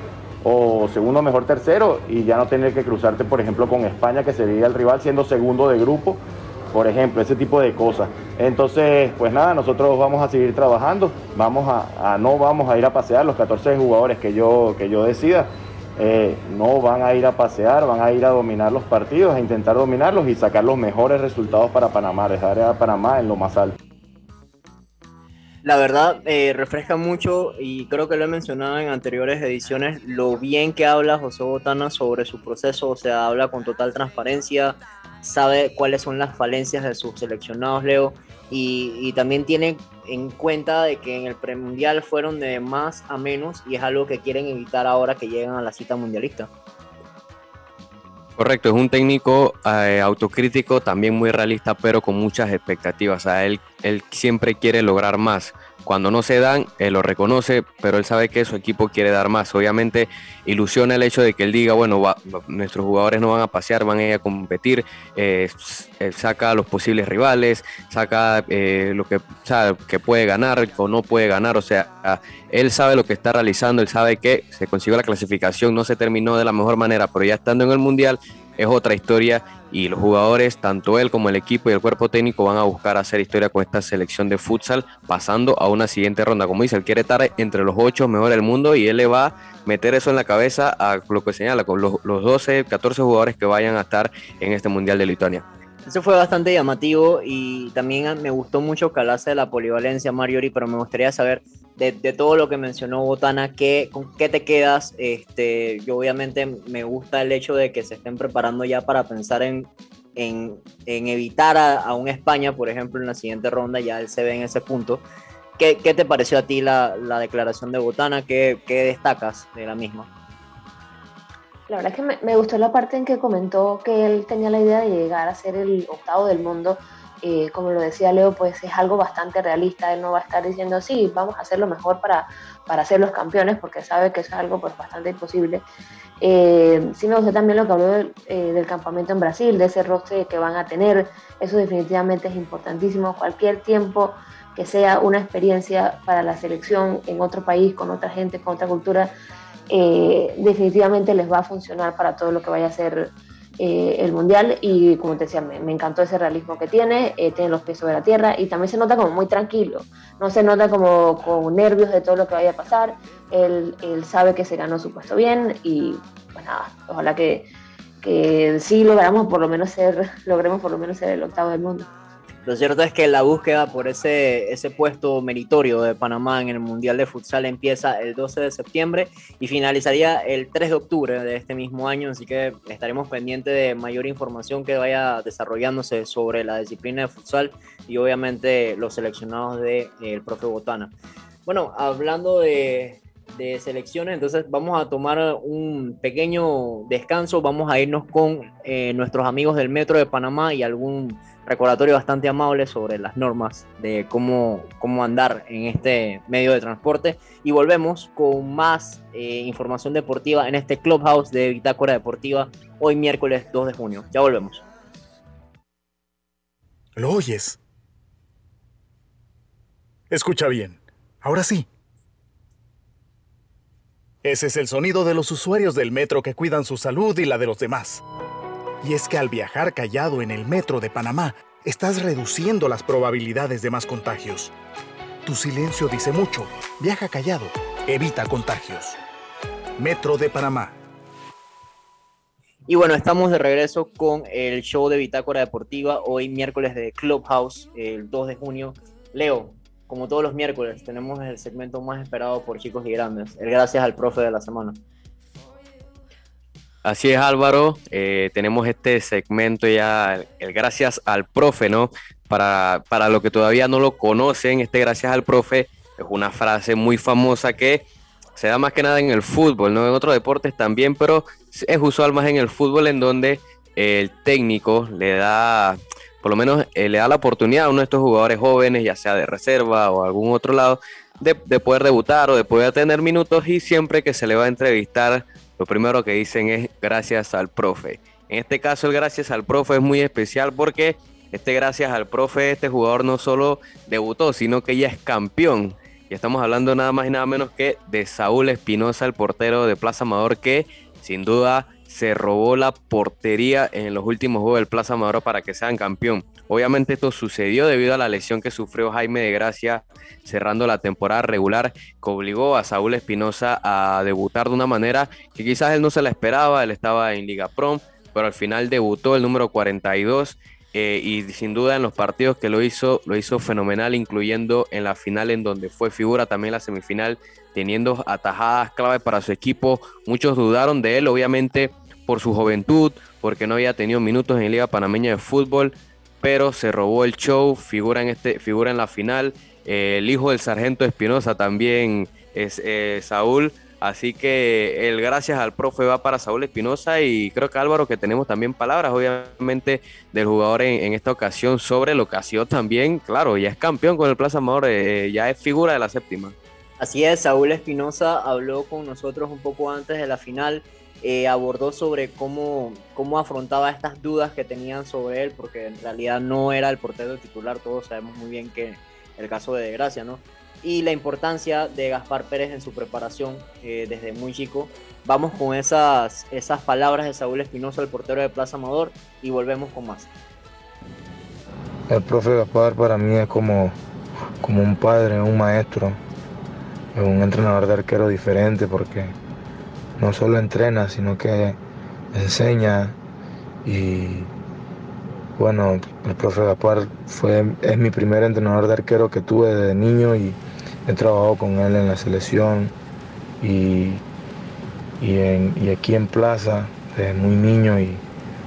Speaker 6: o, segundo mejor tercero y ya no tener que cruzarte, por ejemplo, con España, que sería el rival siendo segundo de grupo, por ejemplo, ese tipo de cosas. Entonces, pues nada, nosotros vamos a seguir trabajando, vamos a, no vamos a ir a pasear los 14 jugadores que yo, que yo decida. Eh, no van a ir a pasear, van a ir a dominar los partidos, a intentar dominarlos y sacar los mejores resultados para Panamá, dejar a Panamá en lo más alto
Speaker 1: la verdad eh, refresca mucho y creo que lo he mencionado en anteriores ediciones, lo bien que habla José Botana sobre su proceso, o sea, habla con total transparencia, sabe cuáles son las falencias de sus seleccionados, Leo, y, también tiene en cuenta de que en el premundial fueron de más a menos y es algo que quieren evitar ahora que llegan a la cita mundialista.
Speaker 2: Correcto, es un técnico eh, autocrítico, también muy realista, pero con muchas expectativas. O sea, él, él siempre quiere lograr más. Cuando no se dan, él lo reconoce, pero él sabe que su equipo quiere dar más. Obviamente ilusiona el hecho de que él diga, bueno, nuestros jugadores no van a pasear, van a ir a competir, eh, saca a los posibles rivales, saca eh, lo que, sabe, que puede ganar o no puede ganar. O sea, él sabe lo que está realizando, él sabe que se consiguió la clasificación, no se terminó de la mejor manera, pero ya estando en el Mundial es otra historia y los jugadores, tanto él como el equipo y el cuerpo técnico van a buscar hacer historia con esta selección de futsal pasando a una siguiente ronda. Como dice, él quiere estar entre los ocho mejores del mundo y él le va a meter eso en la cabeza a lo que señala con los, los 12, 14 jugadores que vayan a estar en este Mundial de Lituania.
Speaker 1: Eso fue bastante llamativo y también me gustó mucho que hablase de la polivalencia, Mariori, pero me gustaría saber de, todo lo que mencionó Botana, ¿qué, ¿con qué te quedas? Este, yo obviamente me gusta el hecho de que se estén preparando ya para pensar en, en, evitar a, un España, por ejemplo, en la siguiente ronda, ya él se ve en ese punto. ¿Qué, qué te pareció a ti la, la declaración de Botana? ¿Qué, ¿Qué destacas de la misma?
Speaker 4: La verdad es que me, gustó la parte en que comentó que él tenía la idea de llegar a ser el octavo del mundo. Eh, como lo decía Leo, pues es algo bastante realista. Él no va a estar diciendo, sí, vamos a hacer lo mejor para, para ser los campeones, porque sabe que es algo pues, bastante imposible. Eh, sí me gustó también lo que habló eh, del, campamento en Brasil, de ese roster que van a tener. Eso definitivamente es importantísimo. Cualquier tiempo que sea una experiencia para la selección en otro país, con otra gente, con otra cultura, eh, definitivamente les va a funcionar para todo lo que vaya a ser eh, el mundial. Y como te decía, me, encantó ese realismo que tiene, eh, tiene los pies sobre la tierra y también se nota como muy tranquilo, no se nota como con nervios de todo lo que vaya a pasar, él, sabe que se ganó su puesto bien y pues nada, ojalá que, que sí logramos por lo menos ser, <laughs> logremos por lo menos ser el octavo del mundo.
Speaker 1: Lo cierto es que la búsqueda por ese, ese puesto meritorio de Panamá en el Mundial de Futsal empieza el 12 de septiembre y finalizaría el 3 de octubre de este mismo año, así que estaremos pendientes de mayor información que vaya desarrollándose sobre la disciplina de futsal y obviamente los seleccionados del de, profe Botana. Bueno, hablando de, de selecciones, entonces vamos a tomar un pequeño descanso, vamos a irnos con eh, nuestros amigos del Metro de Panamá y algún recordatorio bastante amable sobre las normas de cómo, cómo andar en este medio de transporte. Y volvemos con más eh, información deportiva en este Clubhouse de Bitácora Deportiva hoy miércoles 2 de junio. Ya volvemos.
Speaker 7: ¿Lo oyes? Escucha bien. Ahora sí. Ese es el sonido de los usuarios del metro que cuidan su salud y la de los demás. Y es que al viajar callado en el metro de Panamá, estás reduciendo las probabilidades de más contagios. Tu silencio dice mucho. Viaja callado. Evita contagios. Metro de Panamá.
Speaker 1: Y bueno, estamos de regreso con el show de Bitácora Deportiva, hoy miércoles de Clubhouse, el 2 de junio. Leo, como todos los miércoles, tenemos el segmento más esperado por chicos y grandes, el gracias al profe de la semana.
Speaker 2: Así es Álvaro, eh, tenemos este segmento ya, el gracias al profe, ¿no? Para, para lo que todavía no lo conocen, este gracias al profe es una frase muy famosa que se da más que nada en el fútbol, ¿no? En otros deportes también, pero es usual más en el fútbol en donde el técnico le da, por lo menos eh, le da la oportunidad a uno de estos jugadores jóvenes, ya sea de reserva o algún otro lado, de, de poder debutar o de poder tener minutos y siempre que se le va a entrevistar lo primero que dicen es gracias al profe. En este caso, el gracias al profe es muy especial porque este gracias al profe, este jugador no solo debutó, sino que ya es campeón. Y estamos hablando nada más y nada menos que de Saúl Espinosa, el portero de Plaza Amador, que sin duda se robó la portería en los últimos juegos del Plaza Amador para que sean campeón. Obviamente esto sucedió debido a la lesión que sufrió Jaime de Gracia cerrando la temporada regular que obligó a Saúl Espinosa a debutar de una manera que quizás él no se la esperaba, él estaba en Liga Prom, pero al final debutó el número 42 eh, y sin duda en los partidos que lo hizo, lo hizo fenomenal, incluyendo en la final en donde fue figura también la semifinal, teniendo atajadas clave para su equipo. Muchos dudaron de él, obviamente por su juventud, porque no había tenido minutos en Liga Panameña de Fútbol, pero se robó el show, figura en, este, figura en la final. Eh, el hijo del sargento Espinosa también es eh, Saúl, Así que el gracias al profe va para Saúl Espinosa y creo que Álvaro que tenemos también palabras obviamente del jugador en, esta ocasión sobre lo que ha sido también, claro, ya es campeón con el Plaza Amador, eh, ya es figura de la séptima.
Speaker 1: Así es, Saúl Espinosa habló con nosotros un poco antes de la final, eh, abordó sobre cómo, cómo afrontaba estas dudas que tenían sobre él, porque en realidad no era el portero titular, todos sabemos muy bien que el caso de Desgracia, ¿no? y la importancia de Gaspar Pérez en su preparación eh, desde muy chico. Vamos con esas, esas palabras de Saúl Espinosa, el portero de Plaza Amador, y volvemos con más.
Speaker 8: El profe Gaspar para mí es como, como un padre, un maestro, un entrenador de arquero diferente porque no solo entrena, sino que enseña. Y bueno, el profe Gaspar fue, es mi primer entrenador de arquero que tuve desde niño y He trabajado con él en la selección y, y, aquí en Plaza desde muy niño y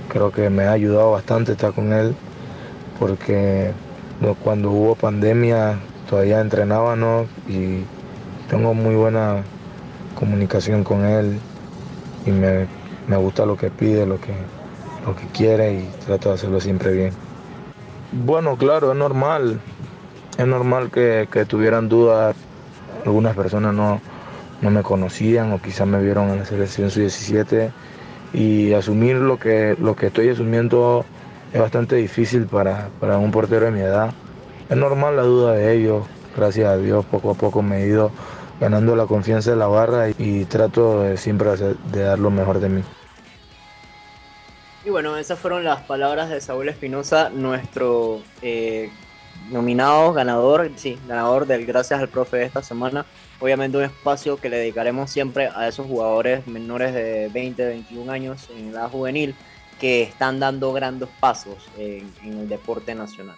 Speaker 8: creo que me ha ayudado bastante estar con él porque cuando hubo pandemia todavía entrenábamos y tengo muy buena comunicación con él y me, gusta lo que pide, lo que, lo que quiere y trato de hacerlo siempre bien. Bueno, claro, es normal es normal que, tuvieran dudas. Algunas personas no, me conocían o quizás me vieron en la selección sub-17 y asumir lo que, lo que estoy asumiendo es bastante difícil para, un portero de mi edad. Es normal la duda de ellos, gracias a Dios poco a poco me he ido ganando la confianza de la barra y, trato de siempre de dar lo mejor de mí.
Speaker 1: Y bueno, esas fueron las palabras de Saúl Espinosa, nuestro eh, nominado, ganador, sí, ganador del Gracias al Profe de esta semana. Obviamente un espacio que le dedicaremos siempre a esos jugadores menores de 20, 21 años en edad juvenil que están dando grandes pasos en, el deporte nacional.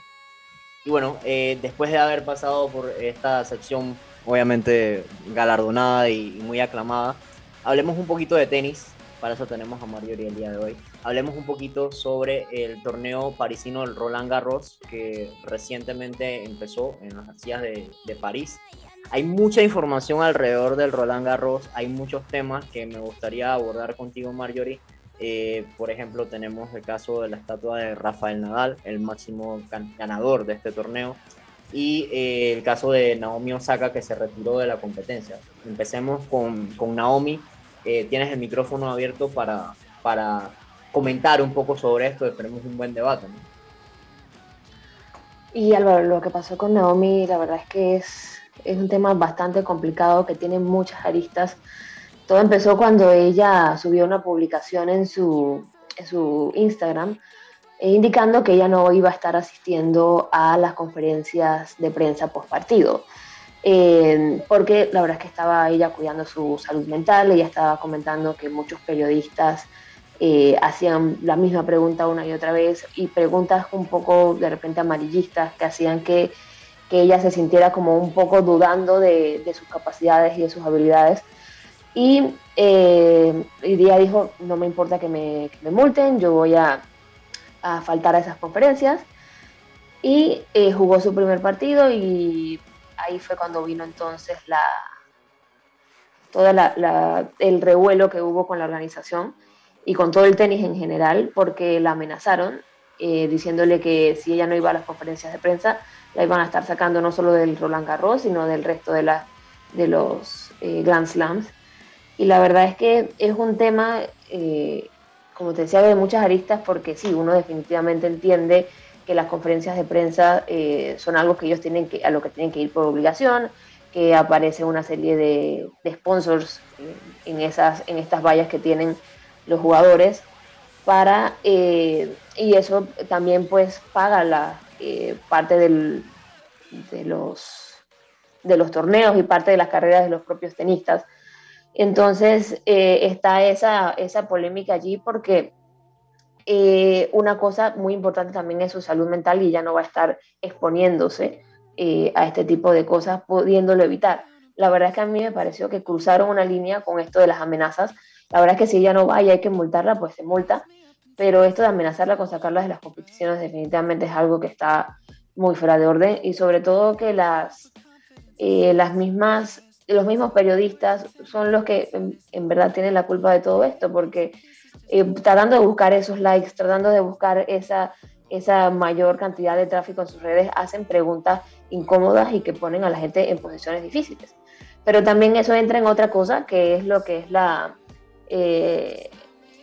Speaker 1: Y bueno, eh, después de haber pasado por esta sección obviamente galardonada y muy aclamada, hablemos un poquito de tenis. Para eso tenemos a Mario el día de hoy hablemos un poquito sobre el torneo parisino del Roland Garros que recientemente empezó en las arcillas de, París. Hay mucha información alrededor del Roland Garros, hay muchos temas que me gustaría abordar contigo, Marjorie. Eh, por ejemplo, tenemos el caso de la estatua de Rafael Nadal, el máximo ganador de este torneo, y eh, el caso de Naomi Osaka que se retiró de la competencia. Empecemos con, con Naomi. Eh, tienes el micrófono abierto para, para comentar un poco sobre esto, esperemos un buen debate.
Speaker 4: Y Álvaro, lo que pasó con Naomi, la verdad es que es, es un tema bastante complicado que tiene muchas aristas. Todo empezó cuando ella subió una publicación en su, en su Instagram indicando que ella no iba a estar asistiendo a las conferencias de prensa post partido. Eh, porque la verdad es que estaba ella cuidando su salud mental, ella estaba comentando que muchos periodistas eh, hacían la misma pregunta una y otra vez y preguntas un poco de repente amarillistas que hacían que, que ella se sintiera como un poco dudando de, de sus capacidades y de sus habilidades. Y eh, ella dijo, no me importa que me, que me multen, yo voy a, a, faltar a esas conferencias. Y eh, jugó su primer partido y ahí fue cuando vino entonces la, todo la, el revuelo que hubo con la organización y con todo el tenis en general, porque la amenazaron eh, diciéndole que si ella no iba a las conferencias de prensa, la iban a estar sacando no solo del Roland Garros, sino del resto de, la, de los eh, Grand Slams. Y la verdad es que es un tema, eh, como te decía, de muchas aristas, porque sí, uno definitivamente entiende que las conferencias de prensa son algo que ellos tienen que, a lo que tienen que ir por obligación, que aparece una serie de, sponsors en, esas, en estas vallas que tienen los jugadores para eh, y eso también pues paga la eh, parte del, de los de los torneos y parte de las carreras de los propios tenistas entonces eh, está esa, esa polémica allí porque una cosa muy importante también es su salud mental y ya no va a estar exponiéndose a este tipo de cosas pudiéndolo evitar. La verdad es que a mí me pareció que cruzaron una línea con esto de las amenazas. La verdad es que si ella no va y hay que multarla, pues se multa. Pero esto de amenazarla con sacarla de las competiciones definitivamente es algo que está muy fuera de orden. Y sobre todo que las, eh, las mismas los mismos periodistas son los que en, verdad tienen la culpa de todo esto, porque eh, tratando de buscar esos likes, tratando de buscar esa, esa mayor cantidad de tráfico en sus redes, hacen preguntas incómodas y que ponen a la gente en posiciones difíciles. Pero también eso entra en otra cosa, que es lo que es la, eh,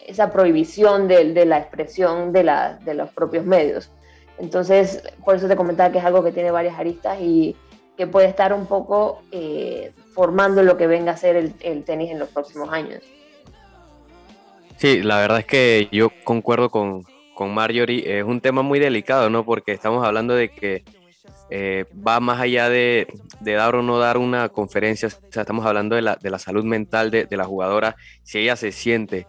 Speaker 4: esa prohibición de, de, la expresión de, la, de los propios medios. Entonces, por eso te comentaba que es algo que tiene varias aristas y que puede estar un poco eh, formando lo que venga a ser el, tenis en los próximos años.
Speaker 2: Sí, la verdad es que yo concuerdo con, con Marjorie. Es un tema muy delicado, ¿no? Porque estamos hablando de que eh, va más allá de, dar o no dar una conferencia. O sea, estamos hablando de la, de la salud mental de, de, la jugadora. Si ella se siente,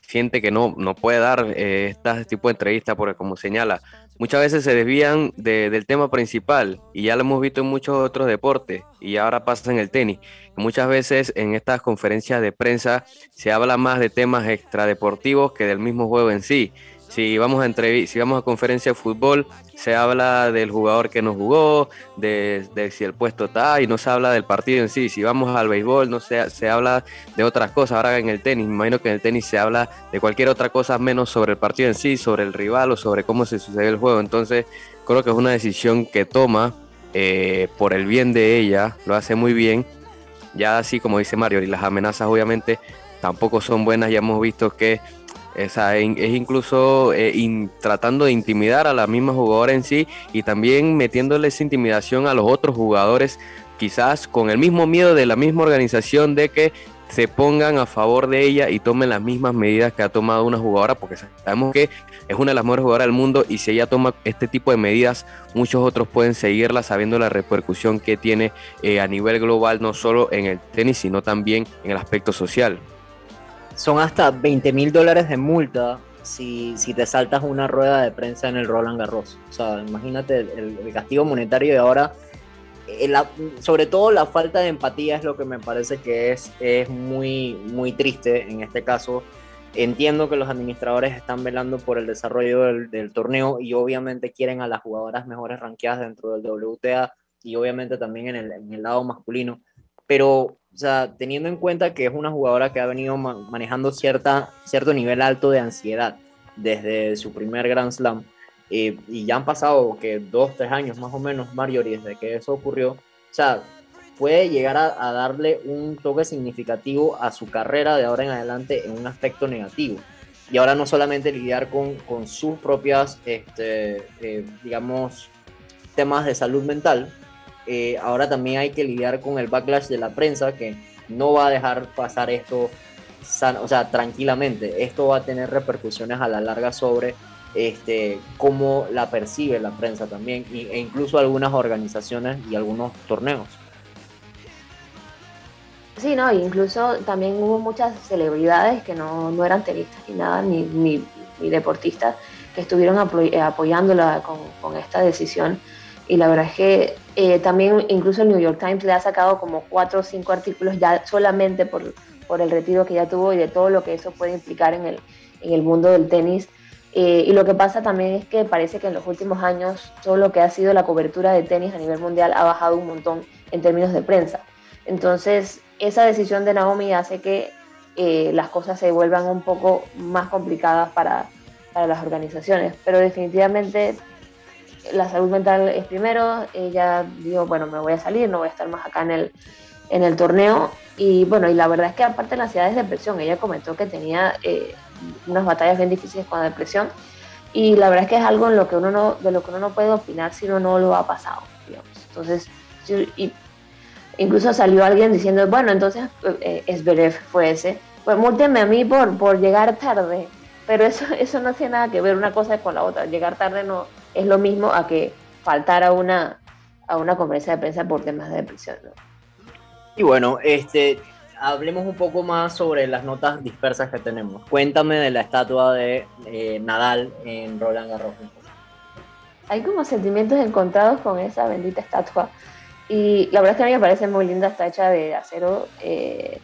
Speaker 2: siente que no, no puede dar eh, este tipo de entrevistas, porque como señala, muchas veces se desvían del tema principal y ya lo hemos visto en muchos otros deportes y ahora pasa en el tenis. Muchas veces en estas conferencias de prensa se habla más de temas extradeportivos que del mismo juego en sí. Si vamos a si vamos a conferencia de fútbol, se habla del jugador que nos jugó, de, si el puesto está y no se habla del partido en sí. Si vamos al béisbol, no se, se habla de otras cosas. Ahora en el tenis, me imagino que en el tenis se habla de cualquier otra cosa menos sobre el partido en sí, sobre el rival o sobre cómo se sucede el juego. Entonces, creo que es una decisión que toma eh, por el bien de ella, lo hace muy bien. Ya así como dice Mario, y las amenazas obviamente tampoco son buenas. Ya hemos visto que esa, es incluso eh, tratando de intimidar a la misma jugadora en sí y también metiéndole esa intimidación a los otros jugadores, quizás con el mismo miedo de la misma organización de que se pongan a favor de ella y tomen las mismas medidas que ha tomado una jugadora, porque sabemos que es una de las mejores jugadoras del mundo y si ella toma este tipo de medidas, muchos otros pueden seguirla sabiendo la repercusión que tiene eh, a nivel global, no solo en el tenis, sino también en el aspecto social
Speaker 1: son hasta 20 mil dólares de multa si, si, te saltas una rueda de prensa en el Roland Garros. O sea, imagínate el, castigo monetario de ahora. Eh, sobre todo la falta de empatía es lo que me parece que es, es muy, muy triste en este caso. Entiendo que los administradores están velando por el desarrollo del, del torneo y obviamente quieren a las jugadoras mejores ranqueadas dentro del WTA y obviamente también en el, en el lado masculino. Pero o sea, teniendo en cuenta que es una jugadora que ha venido manejando cierta, cierto nivel alto de ansiedad desde su primer Grand Slam, eh, y ya han pasado que dos, tres años más o menos, Marjorie, desde que eso ocurrió, o sea, puede llegar a, darle un toque significativo a su carrera de ahora en adelante en un aspecto negativo. Y ahora no solamente lidiar con, con sus propias, este, eh, digamos, temas de salud mental, eh, ahora también hay que lidiar con el backlash de la prensa que no va a dejar pasar esto o sea, tranquilamente. Esto va a tener repercusiones a la larga sobre este, cómo la percibe la prensa también e incluso algunas organizaciones y algunos torneos.
Speaker 4: Sí, no, incluso también hubo muchas celebridades que no, no eran tenistas ni nada, ni, ni, deportistas, que estuvieron apoyándola con, con esta decisión y la verdad es que eh, también incluso el New York Times le ha sacado como cuatro o cinco artículos ya solamente por, por el retiro que ya tuvo y de todo lo que eso puede implicar en el, en el mundo del tenis. Eh, y lo que pasa también es que parece que en los últimos años todo lo que ha sido la cobertura de tenis a nivel mundial ha bajado un montón en términos de prensa. Entonces, esa decisión de Naomi hace que eh, las cosas se vuelvan un poco más complicadas para, para las organizaciones. Pero definitivamente la salud mental es primero, ella dijo, bueno, me voy a salir, no voy a estar más acá en el, en el torneo. Y bueno, y la verdad es que aparte de la ansiedad es depresión, ella comentó que tenía eh, unas batallas bien difíciles con la depresión. Y la verdad es que es algo en lo que uno no, de lo que uno no puede opinar si uno no lo ha pasado. Entonces, incluso salió alguien diciendo, bueno, entonces eh, Esberev fue ese. Pues múlteme a mí por, por llegar tarde. Pero eso, <laughs> eso no tiene nada que ver una cosa con la otra. Llegar tarde no, es lo mismo a que faltar una, a una conferencia de prensa por temas de depresión.
Speaker 1: Y bueno, este, hablemos un poco más sobre las notas dispersas que tenemos. Cuéntame de la estatua de eh, Nadal en Roland Garros.
Speaker 4: Hay como sentimientos encontrados con esa bendita estatua. Y la verdad es que a mí me parece muy linda, está hecha de acero, eh,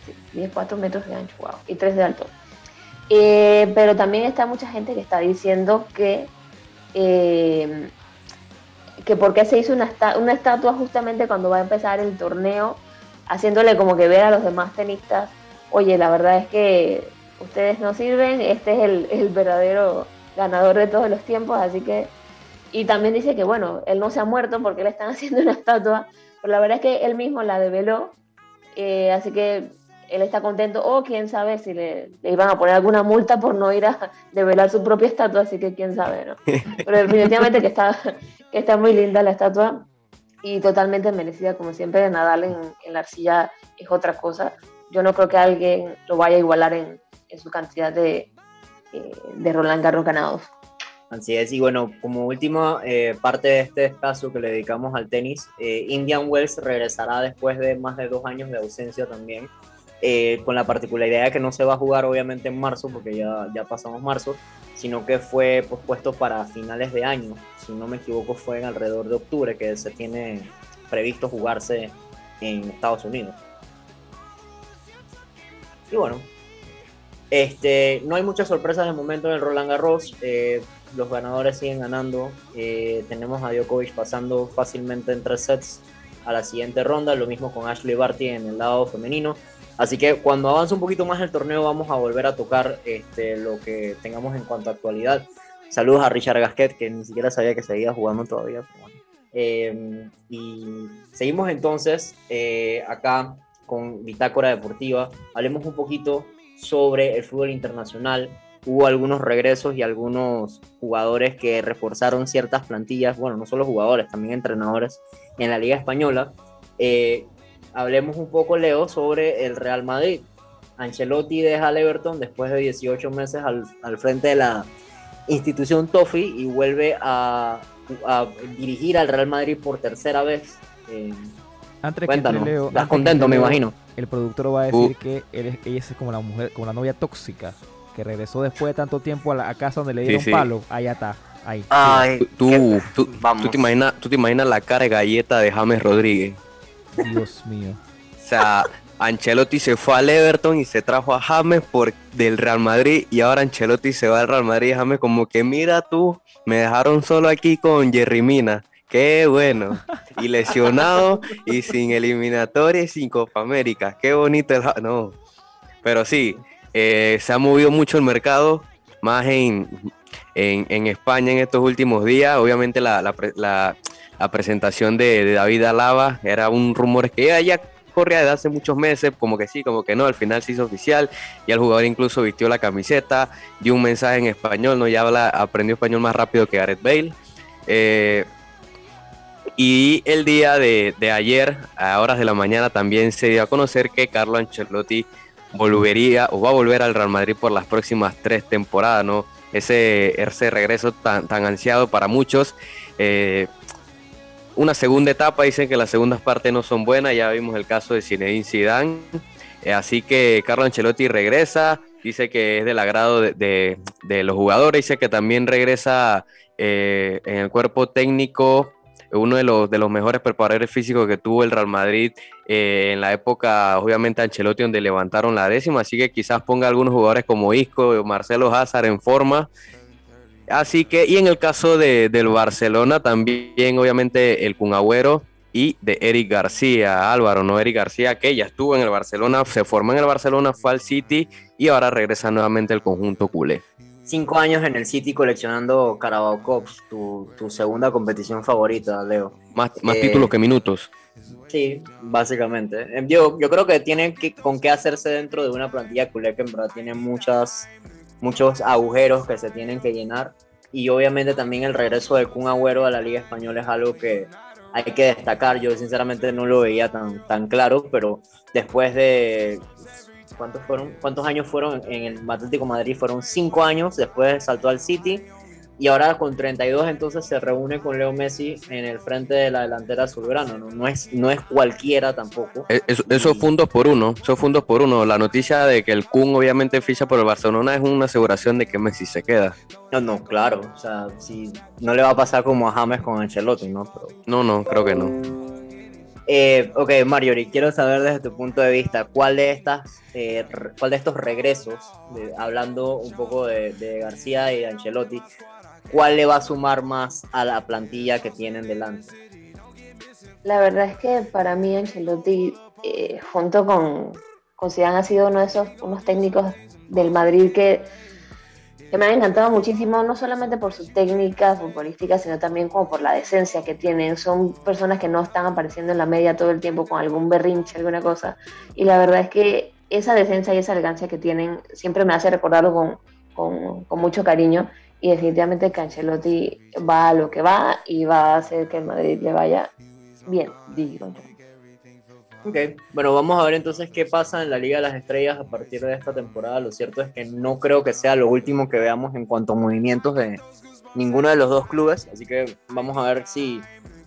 Speaker 4: 4 metros de ancho, wow, y 3 de alto. Eh, pero también está mucha gente que está diciendo que eh, que por qué se hizo una, estatua justamente cuando va a empezar el torneo haciéndole como que ver a los demás tenistas, oye, la verdad es que ustedes no sirven, este es el, el verdadero ganador de todos los tiempos, así que... Y también dice que, bueno, él no se ha muerto porque le están <laughs> haciendo una estatua, pero la verdad es que él mismo la develó, eh, así que él está contento, o quién sabe si le, iban a poner alguna multa por no ir a develar su propia estatua, así que quién sabe, ¿no? Pero definitivamente que está, que está muy linda la estatua y totalmente merecida, como siempre, Nadal en, en la arcilla es otra cosa. Yo no creo que alguien lo vaya a igualar en, en su cantidad de, eh, de Roland Garros ganados.
Speaker 1: Así es, y bueno, como última eh, parte de este espacio que le dedicamos al tenis, eh, Indian Wells regresará después de más de dos años de ausencia también, con la particularidad de que no se va a jugar obviamente en marzo, porque ya, ya pasamos marzo, sino que fue pospuesto para finales de año, si no me equivoco fue en alrededor de octubre que se tiene previsto jugarse en Estados Unidos. Y bueno, este, no hay muchas sorpresas de momento en el Roland Garros. Eh, los ganadores siguen ganando. Eh, tenemos a Djokovic pasando fácilmente en tres sets a la siguiente ronda. Lo mismo con Ashley Barty en el lado femenino. Así que cuando avance un poquito más el torneo vamos a volver a tocar este, lo que tengamos en cuanto a actualidad. Saludos a Richard Gasquet, que ni siquiera sabía que seguía jugando todavía. Eh, y seguimos entonces acá con Bitácora Deportiva. Hablemos un poquito sobre el fútbol internacional. Hubo algunos regresos y algunos jugadores que reforzaron ciertas plantillas, bueno, no solo jugadores, también entrenadores en la Liga Española. Eh, hablemos un poco, Leo, sobre el Real Madrid. Ancelotti deja al Everton después de 18 meses al, frente de la institución Toffee y vuelve a, dirigir al Real Madrid por tercera vez. Eh,
Speaker 9: antes Cuéntanos, que Leo,
Speaker 1: estás contento, me imagino
Speaker 9: el productor va a decir uh. que ella es como la mujer, como la novia tóxica, que regresó después de tanto tiempo a la casa donde le dieron palo. Allá está. Ahí.
Speaker 2: tú, tú, te imaginas, tú te imaginas la cara de galleta de James Rodríguez.
Speaker 9: Dios mío.
Speaker 2: O sea, Ancelotti se fue al Everton y se trajo a James por del Real Madrid y ahora Ancelotti se va al Real Madrid y James como que mira tú, me dejaron solo aquí con Jerry Mina. Qué bueno. Y lesionado y sin eliminatoria y sin Copa América. Qué bonito el... No. Pero sí, eh, se ha movido mucho el mercado, más en, en, España en estos últimos días. Obviamente la, la, la, presentación de, David Alaba era un rumor que ya, ya corría desde hace muchos meses, como que sí, como que no, al final se hizo oficial y el jugador incluso vistió la camiseta, dio un mensaje en español, no ya habla, aprendió español más rápido que Gareth Bale. Eh, y el día de, ayer, a horas de la mañana, también se dio a conocer que Carlo Ancelotti volvería o va a volver al Real Madrid por las próximas tres temporadas, ¿no? Ese, ese regreso tan, tan ansiado para muchos. Eh, una segunda etapa, dicen que las segundas partes no son buenas, ya vimos el caso de Zinedine Zidane. Eh, así que Carlo Ancelotti regresa, dice que es del agrado de, los jugadores, dice que también regresa eh, en el cuerpo técnico uno de los, de los mejores preparadores físicos que tuvo el Real Madrid eh, en la época, obviamente, Ancelotti, donde levantaron la décima. Así que quizás ponga algunos jugadores como Isco o Marcelo Hazard en forma. Así que, y en el caso de, del Barcelona, también, obviamente, el Kun y de Eric García, Álvaro, no Eric García, que ya estuvo en el Barcelona, se formó en el Barcelona, fue al City y ahora regresa nuevamente al conjunto culé
Speaker 1: cinco años en el City coleccionando Carabao Cups, tu, segunda competición favorita, Leo.
Speaker 2: Más, más eh, títulos que minutos.
Speaker 1: Sí, básicamente. Eh, yo, yo creo que tiene que, con qué hacerse dentro de una plantilla culé que en verdad tiene muchas, muchos agujeros que se tienen que llenar. Y obviamente también el regreso de Kun Agüero a la Liga Española es algo que hay que destacar. Yo sinceramente no lo veía tan, tan claro, pero después de ¿cuántos, fueron, ¿cuántos años fueron en el Atlético Madrid? Fueron cinco años, después saltó al City y ahora con 32 entonces se reúne con Leo Messi en el frente de la delantera azulgrana, ¿no? No es, no es cualquiera tampoco.
Speaker 2: Eh, eso, fue un por uno, eso fue un por uno. La noticia de que el Kun obviamente ficha por el Barcelona es una aseguración de que Messi se queda.
Speaker 1: No, no, claro, o sea, si no le va a pasar como a James con Ancelotti, ¿no?
Speaker 2: No, no, creo que no.
Speaker 1: Eh, ok, Marjorie, quiero saber desde tu punto de vista, ¿cuál de, estas, eh, cuál de estos regresos, hablando un poco de, García y de Ancelotti, cuál le va a sumar más a la plantilla que tienen delante?
Speaker 4: La verdad es que para mí Ancelotti eh, junto con, con Zidane ha sido uno de esos unos técnicos del Madrid que, me han encantado muchísimo, no solamente por su técnica futbolística, sino también como por la decencia que tienen. Son personas que no están apareciendo en la media todo el tiempo con algún berrinche, alguna cosa. Y la verdad es que esa decencia y esa elegancia que tienen siempre me hace recordarlo con, con, con mucho cariño y definitivamente Cancelotti va a lo que va y va a hacer que Madrid le vaya bien, digo
Speaker 1: Ok, bueno, vamos a ver entonces qué pasa en la Liga de las Estrellas a partir de esta temporada. Lo cierto es que no creo que sea lo último que veamos en cuanto a movimientos de ninguno de los dos clubes, así que vamos a ver si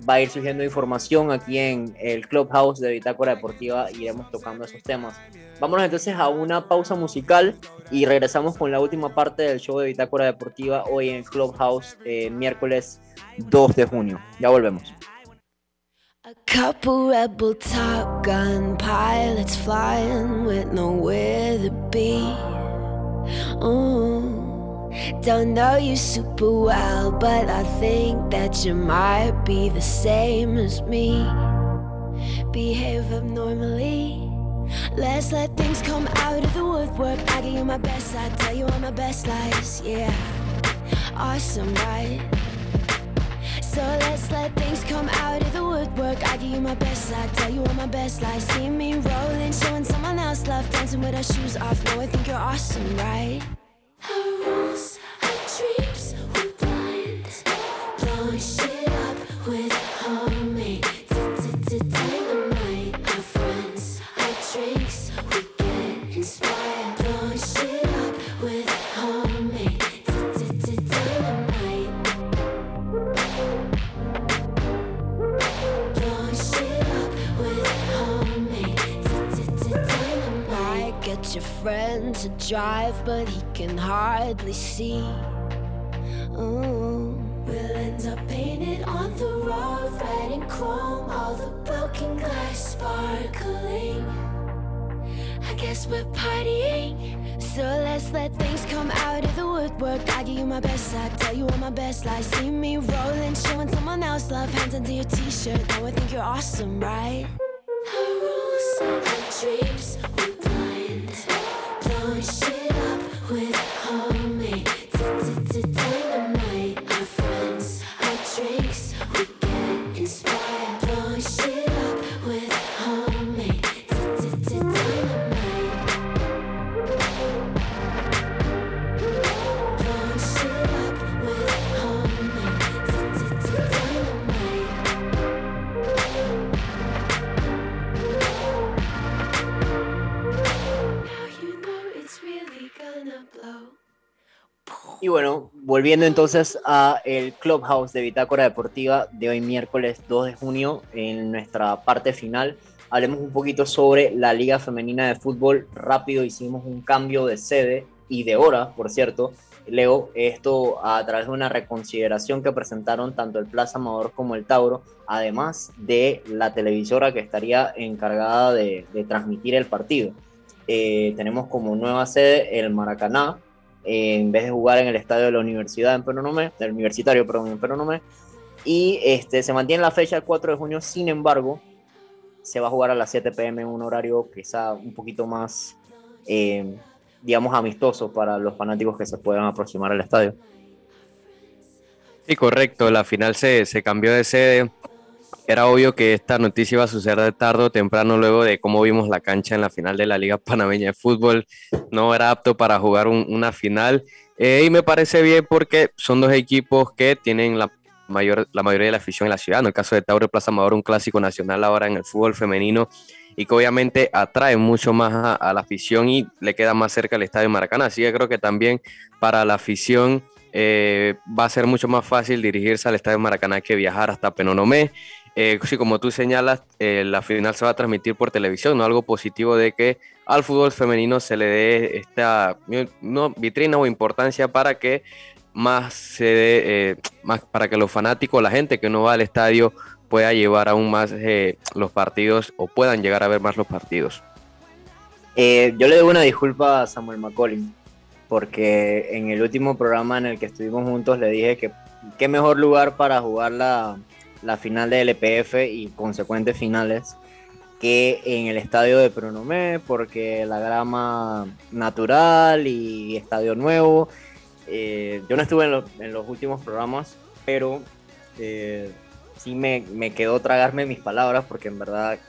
Speaker 1: va a ir surgiendo información aquí en el Clubhouse de Bitácora Deportiva y iremos tocando esos temas. Vámonos entonces a una pausa musical y regresamos con la última parte del show de Bitácora Deportiva hoy en Clubhouse, eh, miércoles 2 de junio. Ya volvemos.
Speaker 10: A couple rebel top gun pilots flying with nowhere to be. Ooh. Don't know you super well, but I think that you might be the same as me. Behave abnormally. Let's let things come out of the woodwork. I give you my best, I tell you all my best lies. Yeah, awesome, right? So let's let things come out of the woodwork. I give you my best, I tell you all my best lies. See me rolling, showing someone else love, dancing with our shoes off. No, I think you're awesome, right? Our rules, our dreams, we're blind. Blowing drive, but he can hardly see. Ooh. We'll end up painted on the road, red and chrome, all the broken glass sparkling. I guess we're partying. So let's let things come out of the woodwork. I give you my best, I tell you all my best lies. See me rolling, showing someone else love. Hands into your t-shirt. Now I think you're awesome, right? Our rules, our dreams,
Speaker 1: volviendo entonces a el Clubhouse de Bitácora Deportiva de hoy miércoles 2 de junio, en nuestra parte final, hablemos un poquito sobre la Liga Femenina de Fútbol. Rápido hicimos un cambio de sede y de hora, por cierto. Leo, esto a través de una reconsideración que presentaron tanto el Plaza Amador como el Tauro, además de la televisora que estaría encargada de, transmitir el partido. Eh, tenemos como nueva sede el Maracaná, en vez de jugar en el estadio de la universidad en Peronomé, del universitario, perdón, en Peronomé. Y este, se mantiene la fecha el 4 de junio, sin embargo, se va a jugar a las 7 pm en un horario quizá un poquito más, eh, digamos, amistoso para los fanáticos que se puedan aproximar al estadio.
Speaker 2: Sí, correcto. La final se, se cambió de sede. Era obvio que esta noticia iba a suceder de tarde o temprano luego de cómo vimos la cancha en la final de la Liga Panameña de Fútbol. No era apto para jugar un- una final. Eh, y me parece bien porque son dos equipos que tienen la, mayor, la mayoría de la afición en la ciudad. En el caso de Tauro Plaza Amador, un clásico nacional ahora en el fútbol femenino y que obviamente atrae mucho más a, a la afición y le queda más cerca el Estadio Maracaná. Así que creo que también para la afición eh, va a ser mucho más fácil dirigirse al Estadio Maracaná que viajar hasta Penonomé. Eh, sí, como tú señalas, eh, la final se va a transmitir por televisión, ¿no? Algo positivo de que al fútbol femenino se le dé esta no, vitrina o importancia para que más se dé, eh, más para que los fanáticos, la gente que no va al estadio pueda llevar aún más eh, los partidos o puedan llegar a ver más los partidos.
Speaker 1: Eh, yo le debo una disculpa a Samuel McCollin, porque en el último programa en el que estuvimos juntos le dije que qué mejor lugar para jugar la, la final de LPF y consecuentes finales que en el estadio de Pronomé, porque la grama natural y estadio nuevo. Eh, yo no estuve en, los últimos programas, pero eh, sí me, me, quedó tragarme mis palabras, porque en verdad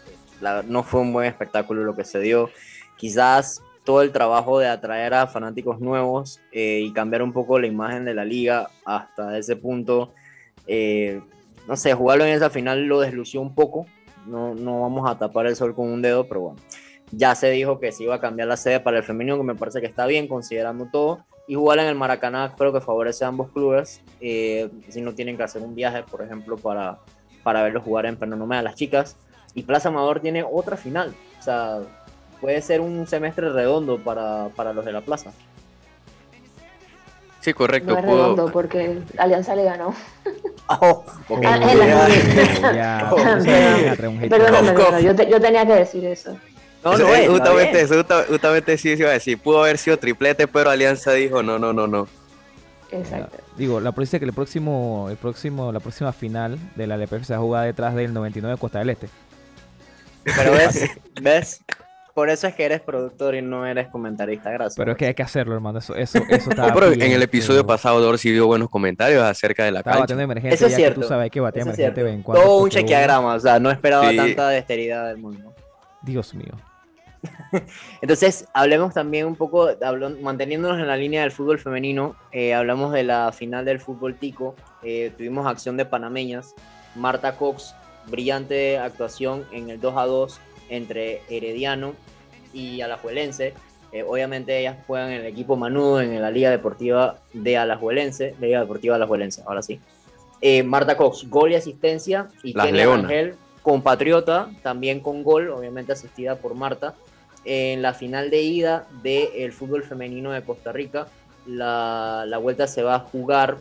Speaker 1: no fue un buen espectáculo lo que se dio. Quizás todo el trabajo de atraer a fanáticos nuevos eh, y cambiar un poco la imagen de la liga hasta ese punto. No sé, jugarlo en esa final lo deslució un poco, no, no vamos a tapar el sol con un dedo, pero bueno. Ya se dijo que se iba a cambiar la sede para el femenino, que me parece que está bien, considerando todo. Y jugar en el Maracaná creo que favorece a ambos clubes. Eh, si no tienen que hacer un viaje, por ejemplo, para, para verlos jugar en Pernambuco a las chicas. Y Plaza Amador tiene otra final. O sea, puede ser un semestre redondo para, para los de la Plaza.
Speaker 2: Sí, correcto.
Speaker 4: No es redondo porque Alianza le ganó. <laughs>
Speaker 1: Oh,
Speaker 4: Perdóname, yo, yo tenía que decir eso.
Speaker 2: No, no, es, justamente, eso, justamente sí se iba a decir. Pudo haber sido triplete, pero Alianza dijo no, no, no, no.
Speaker 4: Exacto.
Speaker 9: Digo, la provincia que el próximo, el próximo, la próxima final de la LPF se va a jugar detrás del 99 de Costa del Este.
Speaker 1: Pero ves, <laughs> ves, por eso es que eres productor y no eres comentarista, gracias.
Speaker 9: Pero es que hay que hacerlo, hermano. Eso, eso, eso <laughs> está. pero
Speaker 2: en el episodio pasado Dorsey dio buenos comentarios acerca de la
Speaker 9: estaba cancha. emergencia,
Speaker 1: eso es cierto.
Speaker 9: tú sabes que batía emergente
Speaker 1: ven Todo un chequeagrama, o sea, no esperaba tanta dexteridad del mundo.
Speaker 9: Dios mío. <laughs>
Speaker 1: Entonces, hablemos también un poco, manteniéndonos en la línea del fútbol femenino, eh, hablamos de la final del fútbol tico, eh, tuvimos acción de panameñas, Marta Cox, brillante actuación en el 2 a 2 entre Herediano y Alajuelense. Eh, obviamente ellas juegan en el equipo Manudo en la Liga Deportiva de Alajuelense, Liga Deportiva Alajuelense, ahora sí. Eh, Marta Cox, gol y asistencia, y Kenia Ángel, compatriota, también con gol, obviamente asistida por Marta, en la final de ida del fútbol femenino de Costa Rica. La, la, vuelta se va a jugar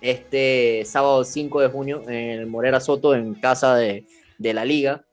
Speaker 1: este sábado 5 de junio en el Morera Soto, en casa de, de la liga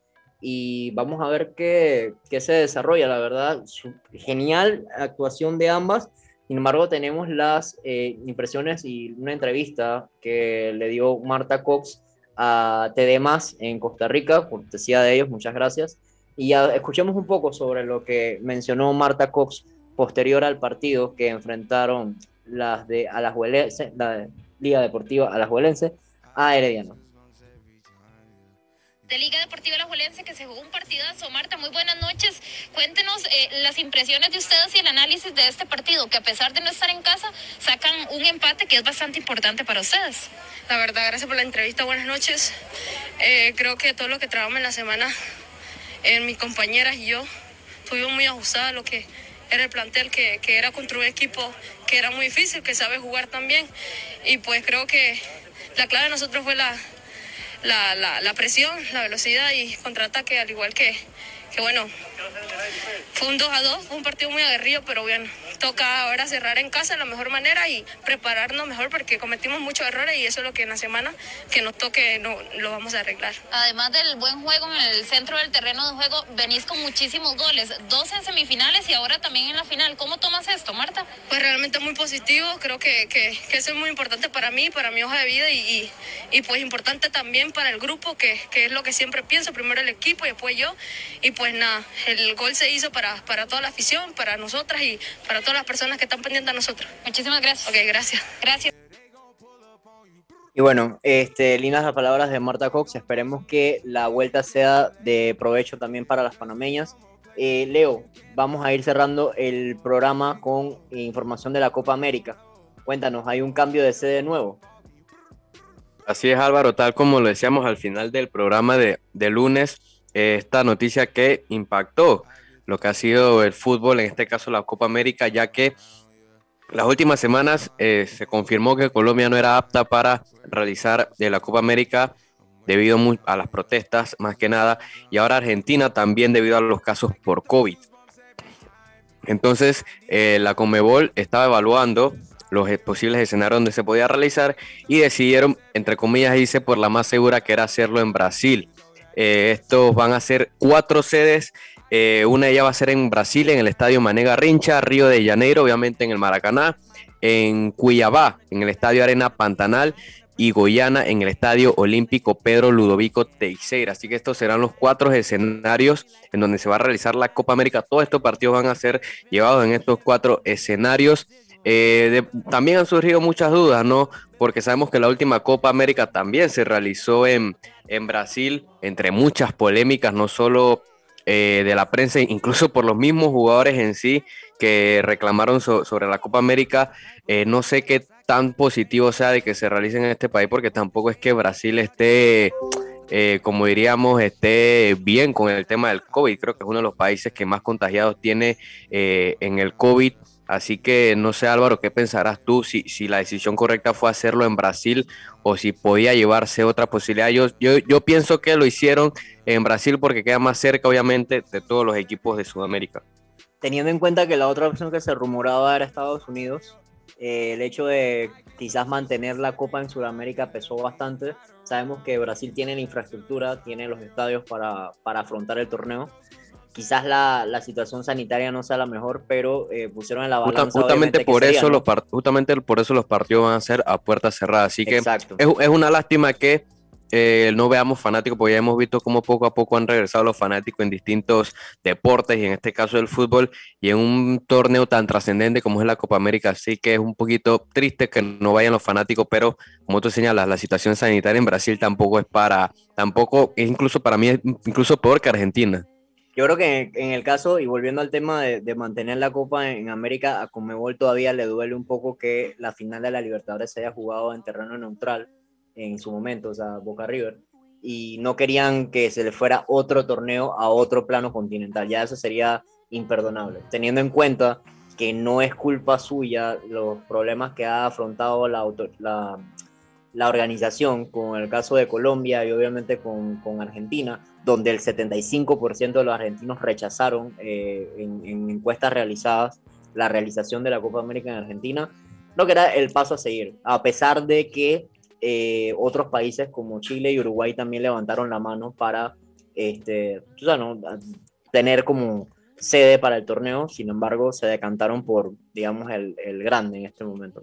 Speaker 1: y vamos a ver qué, qué, se desarrolla, la verdad. Genial actuación de ambas. Sin embargo, tenemos las eh, impresiones y una entrevista que le dio Marta Cox a TD en Costa Rica, cortesía de ellos, muchas gracias. Y ya escuchemos un poco sobre lo que mencionó Marta Cox posterior al partido que enfrentaron las de Alajuelense, la Liga Deportiva Alajuelense a Herediano
Speaker 11: de Liga Deportiva La Juelense que se jugó un partidazo. Marta, muy buenas noches. Cuéntenos eh, las impresiones de ustedes y el análisis de este partido, que a pesar de no estar en casa, sacan un empate que es bastante importante para ustedes.
Speaker 12: La verdad, gracias por la entrevista. Buenas noches. Eh, creo que todo lo que trabajamos en la semana, en mis compañeras y yo, estuvimos muy ajustadas a lo que era el plantel, que, que era contra un equipo que era muy difícil, que sabe jugar también. Y pues creo que la clave de nosotros fue la la, la, la presión, la velocidad y contraataque, al igual que, que bueno, fue un 2 a 2, fue un partido muy aguerrido, pero bien, toca ahora cerrar en casa de la mejor manera y prepararnos mejor porque cometimos muchos errores y eso es lo que en la semana que nos toque no, lo vamos a arreglar.
Speaker 11: Además del buen juego en el centro del terreno de juego, venís con muchísimos goles, dos en semifinales y ahora también en la final. ¿Cómo tomas esto, Marta?
Speaker 12: Pues realmente muy positivo, creo que, que, que eso es muy importante para mí, para mi hoja de vida y, y, pues importante también para el grupo, que, que, es lo que siempre pienso, primero el equipo y después yo. Y pues nada, el gol se hizo para, para toda la afición, para nosotras y para todas las personas que están pendientes a nosotros.
Speaker 11: Muchísimas gracias.
Speaker 12: Ok, gracias.
Speaker 11: Gracias.
Speaker 1: Y bueno, este, lindas las palabras de Marta Cox. Esperemos que la vuelta sea de provecho también para las panameñas. Eh, Leo, vamos a ir cerrando el programa con información de la Copa América. Cuéntanos, ¿hay un cambio de sede nuevo?
Speaker 2: Así es, Álvaro, tal como lo decíamos al final del programa de, de lunes, esta noticia que impactó lo que ha sido el fútbol, en este caso la Copa América, ya que las últimas semanas eh, se confirmó que Colombia no era apta para realizar de la Copa América debido a las protestas más que nada, y ahora Argentina también debido a los casos por COVID. Entonces, eh, la Comebol estaba evaluando los posibles escenarios donde se podía realizar y decidieron, entre comillas, dice, por la más segura que era hacerlo en Brasil. Eh, estos van a ser cuatro sedes eh, una de ellas va a ser en Brasil, en el Estadio Mané Rincha, Río de Janeiro, obviamente en el Maracaná, en Cuiabá, en el Estadio Arena Pantanal, y Goyana en el Estadio Olímpico Pedro Ludovico Teixeira. Así que estos serán los cuatro escenarios en donde se va a realizar la Copa América. Todos estos partidos van a ser llevados en estos cuatro escenarios. Eh, también han surgido muchas dudas, ¿no? Porque sabemos que la última Copa América también se realizó en, en Brasil, entre muchas polémicas, no solo eh, de la prensa, incluso por los mismos jugadores en sí que reclamaron sobre la Copa América. Eh, no sé qué tan positivo sea de que se realice en este país, porque tampoco es que Brasil esté, como diríamos, esté bien con el tema del COVID. Creo que es uno de los países que más contagiados tiene en el COVID. Así que no sé Álvaro, ¿qué pensarás tú si, si la decisión correcta fue hacerlo en Brasil o si podía llevarse otra posibilidad? Yo, yo, yo pienso que lo hicieron en Brasil porque queda más cerca obviamente de todos los equipos de Sudamérica.
Speaker 1: Teniendo en cuenta que la otra opción que se rumoraba era Estados Unidos, eh, el hecho de quizás mantener la Copa en Sudamérica pesó bastante. Sabemos que Brasil tiene la infraestructura, tiene los estadios para, para afrontar el torneo quizás la, la, situación sanitaria no sea la mejor, pero eh, pusieron en la balanza.
Speaker 2: Justamente por, eso los justamente por eso los partidos van a ser a puertas cerradas. Así que es, es, una lástima que eh, no veamos fanáticos, porque ya hemos visto cómo poco a poco han regresado los fanáticos en distintos deportes y en este caso el fútbol y en un torneo tan trascendente como es la Copa América. Así que es un poquito triste que no vayan los fanáticos, pero como tú señalas, la situación sanitaria en Brasil tampoco es para, tampoco es incluso para mí, incluso peor que Argentina.
Speaker 1: Yo creo que en el caso, y volviendo al tema de, mantener la Copa en, América, a Comebol todavía le duele un poco que la final de la Libertadores se haya jugado en terreno neutral en su momento, o sea, Boca River, y no querían que se le fuera otro torneo a otro plano continental. Ya eso sería imperdonable, teniendo en cuenta que no es culpa suya los problemas que ha afrontado la, la, la organización con el caso de Colombia y obviamente con, con Argentina donde el 75% de los argentinos rechazaron eh, en, encuestas realizadas la realización de la Copa América en Argentina, no que era el paso a seguir, a pesar de que eh, otros países como Chile y Uruguay también levantaron la mano para este, tener como sede para el torneo, sin embargo se decantaron por, digamos, el, el grande en este momento.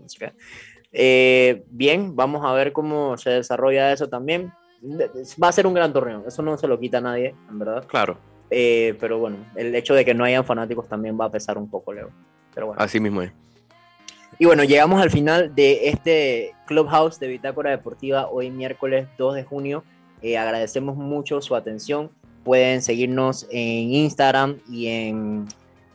Speaker 1: Eh, bien, vamos a ver cómo se desarrolla eso también va a ser un gran torneo, eso no se lo quita a nadie, en verdad.
Speaker 2: Claro.
Speaker 1: Eh, pero bueno, el hecho de que no hayan fanáticos también va a pesar un poco, Leo. Pero bueno.
Speaker 2: Así mismo es.
Speaker 1: Y bueno, llegamos al final de este Clubhouse de Bitácora Deportiva hoy miércoles 2 de junio. Eh, agradecemos mucho su atención. Pueden seguirnos en Instagram y en,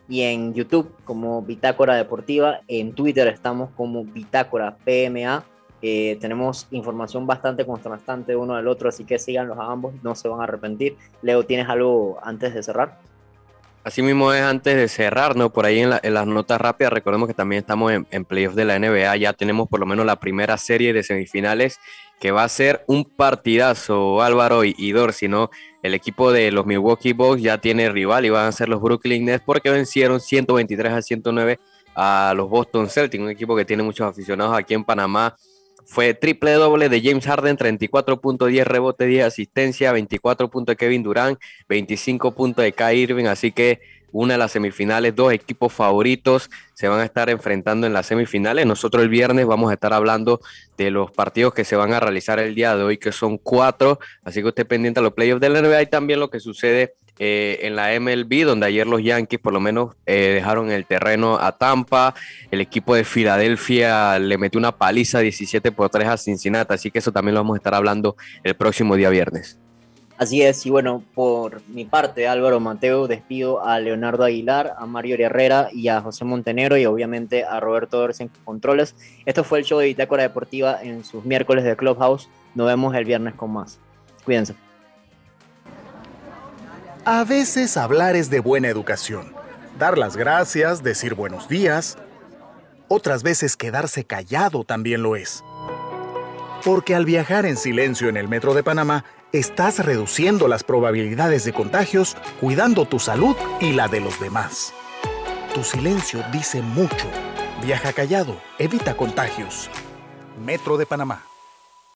Speaker 1: y en YouTube como Bitácora Deportiva. En Twitter estamos como Bitácora PMA. Tenemos información bastante contrastante uno del otro, así que síganlos a ambos, no se van a arrepentir. Leo, ¿tienes algo antes de cerrar?
Speaker 2: Así mismo es antes de cerrar, ¿no? Por ahí en, las notas rápidas, recordemos que también estamos en, playoffs de la NBA, ya tenemos por lo menos la primera serie de semifinales que va a ser un partidazo, Álvaro y, y Dorsey, ¿no? El equipo de los Milwaukee Bucks ya tiene rival y van a ser los Brooklyn Nets porque vencieron 123 a 109 a los Boston Celtics, un equipo que tiene muchos aficionados aquí en Panamá. Fue triple doble de James Harden, 34.10 rebote, 10 asistencia, 24 puntos de Kevin Durant, 25 puntos de Kai Irving, así que una de las semifinales, dos equipos favoritos se van a estar enfrentando en las semifinales. Nosotros el viernes vamos a estar hablando de los partidos que se van a realizar el día de hoy, que son cuatro, así que usted pendiente a los playoffs de la NBA y también lo que sucede eh, en la MLB, donde ayer los Yankees por lo menos eh, dejaron el terreno a Tampa. El equipo de Filadelfia le metió una paliza 17 por 3 a Cincinnati, así que eso también lo vamos a estar hablando el próximo día viernes.
Speaker 1: Así es, y bueno, por mi parte, Álvaro Mateo, despido a Leonardo Aguilar, a Mario Herrera y a José Montenegro y obviamente a Roberto Dorsen Controles. Esto fue el show de Bitácora Deportiva en sus miércoles de Clubhouse. Nos vemos el viernes con más. Cuídense.
Speaker 7: A veces hablar es de buena educación. Dar las gracias, decir buenos días. Otras veces quedarse callado también lo es. Porque al viajar en silencio en el metro de Panamá, estás reduciendo las probabilidades de contagios, cuidando tu salud y la de los demás. Tu silencio dice mucho. Viaja callado, evita contagios. Metro de Panamá.